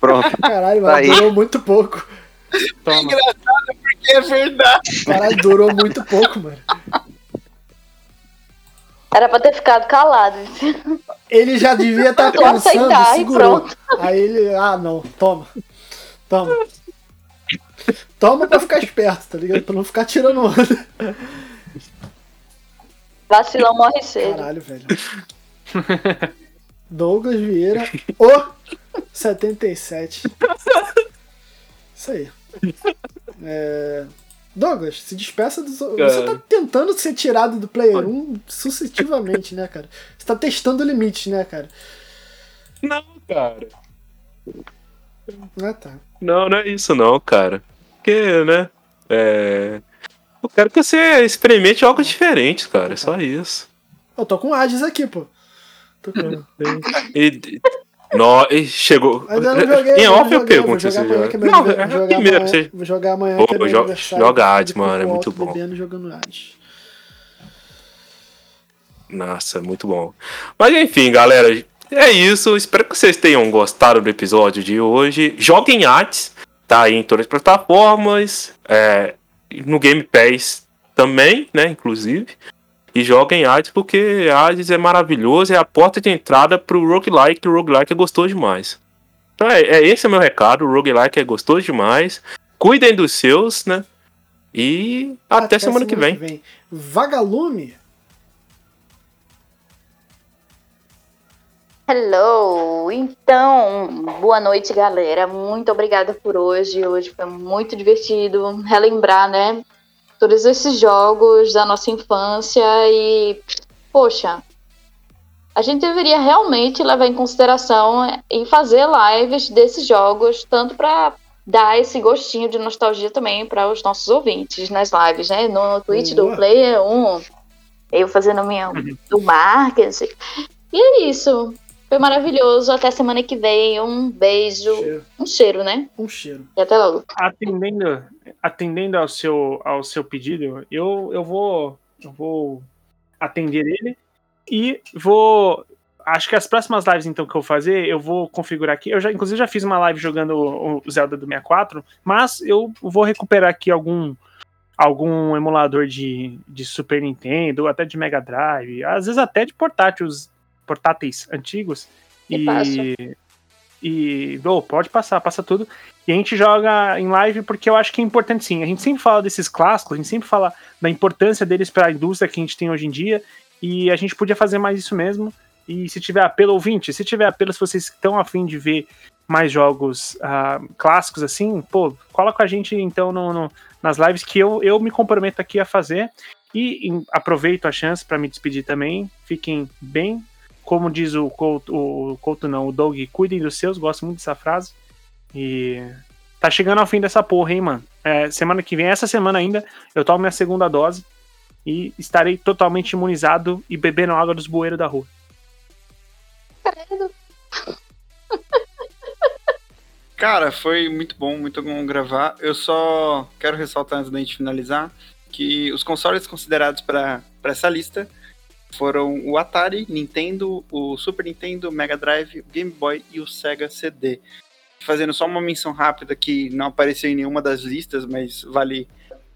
Pronto. caralho, Tá mas aí. durou muito pouco. Toma. Porque é verdade. Caralho, durou muito pouco, mano. Era pra ter ficado calado. Ele já devia estar Tu pensando, aceitar e segurou. pronto. Aí ele, ah, não, toma. Toma. Toma pra ficar esperto, tá ligado? Pra não ficar tirando onda. Vacilão morre cedo. Caralho, velho. Douglas Vieira, o 77. Isso aí. É, Douglas, se despeça dos. Você tá tentando ser tirado do Player 1 sucessivamente, né, cara? Você tá testando limites, né, cara? Não, cara. Ah, tá. Não, não é isso não, cara. Porque, né? É. Eu quero que você experimente algo diferente, cara. É só isso. Eu tô com Hades aqui, pô. Tô com... E. No, e chegou. Ainda não joguei. em off não eu pergunto vou se jogar você amanhã, joga. é Não, é vou jogar primeiro, amanhã, você- Vou jogar amanhã, Pô, que é joga- joga Hades, mano, é muito bom. Bebendo, jogando Hades. Nossa, muito bom. Mas enfim, galera, é isso. Espero que vocês tenham gostado do episódio de hoje. Joguem artes, tá aí em todas as plataformas, é, no Game Pass também, né, inclusive. E joguem artes porque Hades é maravilhoso, é a porta de entrada pro roguelike, o roguelike é gostoso demais. Então é, é esse é o meu recado, o roguelike é gostoso demais. Cuidem dos seus, né? E até, semana, que vem. Vagalume. Hello! Então, boa noite, galera. Muito obrigada por hoje. Hoje foi muito divertido relembrar, né? Todos esses jogos da nossa infância e, poxa, a gente deveria realmente levar em consideração e fazer lives desses jogos, tanto para dar esse gostinho de nostalgia também para os nossos ouvintes nas lives, né? No Twitch do. Player 1, eu fazendo minha, o marketing. E é isso. Foi maravilhoso. Até semana que vem. Um beijo. Cheiro. Um cheiro, né? Um cheiro. E até logo. Atendendo, atendendo ao seu, ao seu pedido, eu, eu vou eu vou atender ele e vou acho que as próximas lives então que eu vou fazer, eu vou configurar aqui. Eu já inclusive já fiz uma live jogando o Zelda do 64, mas eu vou recuperar aqui algum algum emulador de, de Super Nintendo, ou até de Mega Drive, às vezes até de portáteis, portáteis antigos. E passo. e oh, pode passar, passa tudo. E a gente joga em live porque eu acho que é importante sim. A gente sempre fala desses clássicos, a gente sempre fala da importância deles para a indústria que a gente tem hoje em dia. E a gente podia fazer mais isso mesmo. E se tiver apelo ouvinte, se tiver apelo, se vocês estão afim de ver mais jogos ah, clássicos assim, pô, cola com a gente então no, no- nas lives que eu, eu me comprometo aqui a fazer. E em- aproveito a chance para me despedir também. Fiquem bem. Como diz o Couto, o Couto não, o Doug, cuidem dos seus, gosto muito dessa frase. E tá chegando ao fim dessa porra, hein, mano. É, semana que vem, essa semana ainda, eu tomo minha segunda dose e estarei totalmente imunizado e bebendo água dos bueiros da rua. Cara, foi muito bom, muito bom gravar. Eu só quero ressaltar antes da gente finalizar que os consoles considerados para essa lista foram o Atari, Nintendo, o Super Nintendo, Mega Drive, Game Boy e o Sega CD. Fazendo só uma menção rápida que não apareceu em nenhuma das listas, mas vale,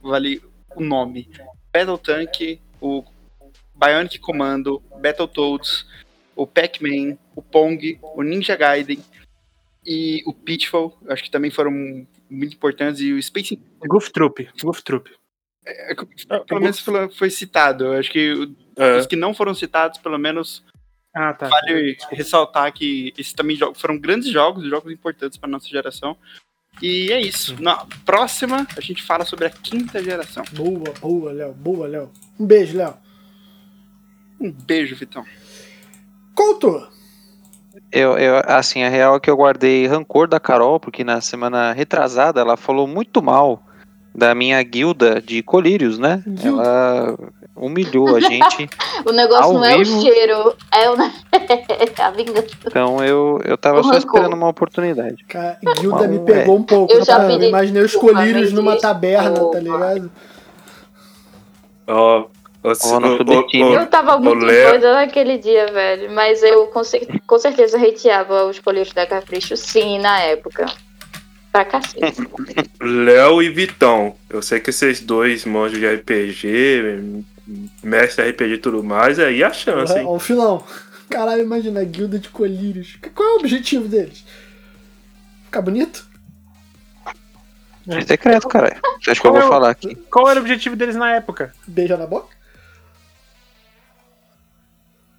vale o nome. Battle Tank, o Bionic Commando, Battletoads, o Pac-Man, o Pong, o Ninja Gaiden, e o Pitfall, acho que também foram muito importantes, e o Space Goof Troop, Goof Troop. É, pelo menos foi- citado. Eu acho que É. os que não foram citados, pelo menos, Ah, tá. vale ressaltar que esses também foram grandes jogos, jogos importantes para nossa geração. E é isso. Na próxima, a gente fala sobre a quinta geração. Boa, boa, Léo. Boa, Léo. Um beijo, Léo. Um beijo, Vitão. Couto, Eu, eu, assim, a real é que eu guardei rancor da Carol, porque na semana retrasada ela falou muito mal da minha guilda de colírios, né? Guilda. Ela humilhou a gente. O negócio Ao não é o vivo? cheiro, é o... a vingança. Então eu, eu tava O só rancor. esperando uma oportunidade. Cara, Guilda me pegou um pouco. Eu já pedi Imaginei os colírios numa taberna, tá ligado? Ó, ó, subtime. ó, Eu tava muito doida naquele dia, velho. Mas eu com, com certeza hateava os colírios da Capricho, sim, na época. Pra cacete. Léo e Vitão. Eu sei que vocês dois manjam de RPG, mestre RPG e tudo mais, aí a chance, hein? Ó, o filão. Caralho, imagina, a guilda de colírios. Qual é o objetivo deles? Ficar bonito? É secreto, caralho. Acha que eu vou é o- falar aqui? Qual era o objetivo deles na época? Beijar na boca?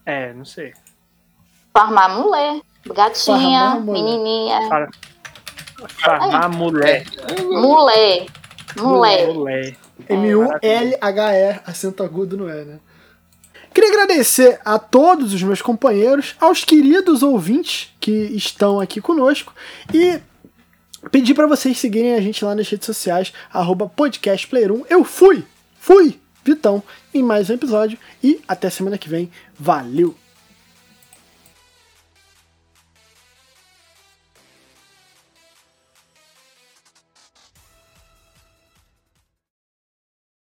É, não sei. Farmar mulher, gatinha, Farmar menininha. Farmar mulher. Mulher. Mulher. Mulher. M-U-L-H-E, acento agudo no E, né? Queria agradecer a todos os meus companheiros, aos queridos ouvintes que estão aqui conosco e pedir pra vocês seguirem a gente lá nas redes sociais, arroba podcastplayer1. Eu fui, fui, Vitão, em mais um episódio e até semana que vem. Valeu!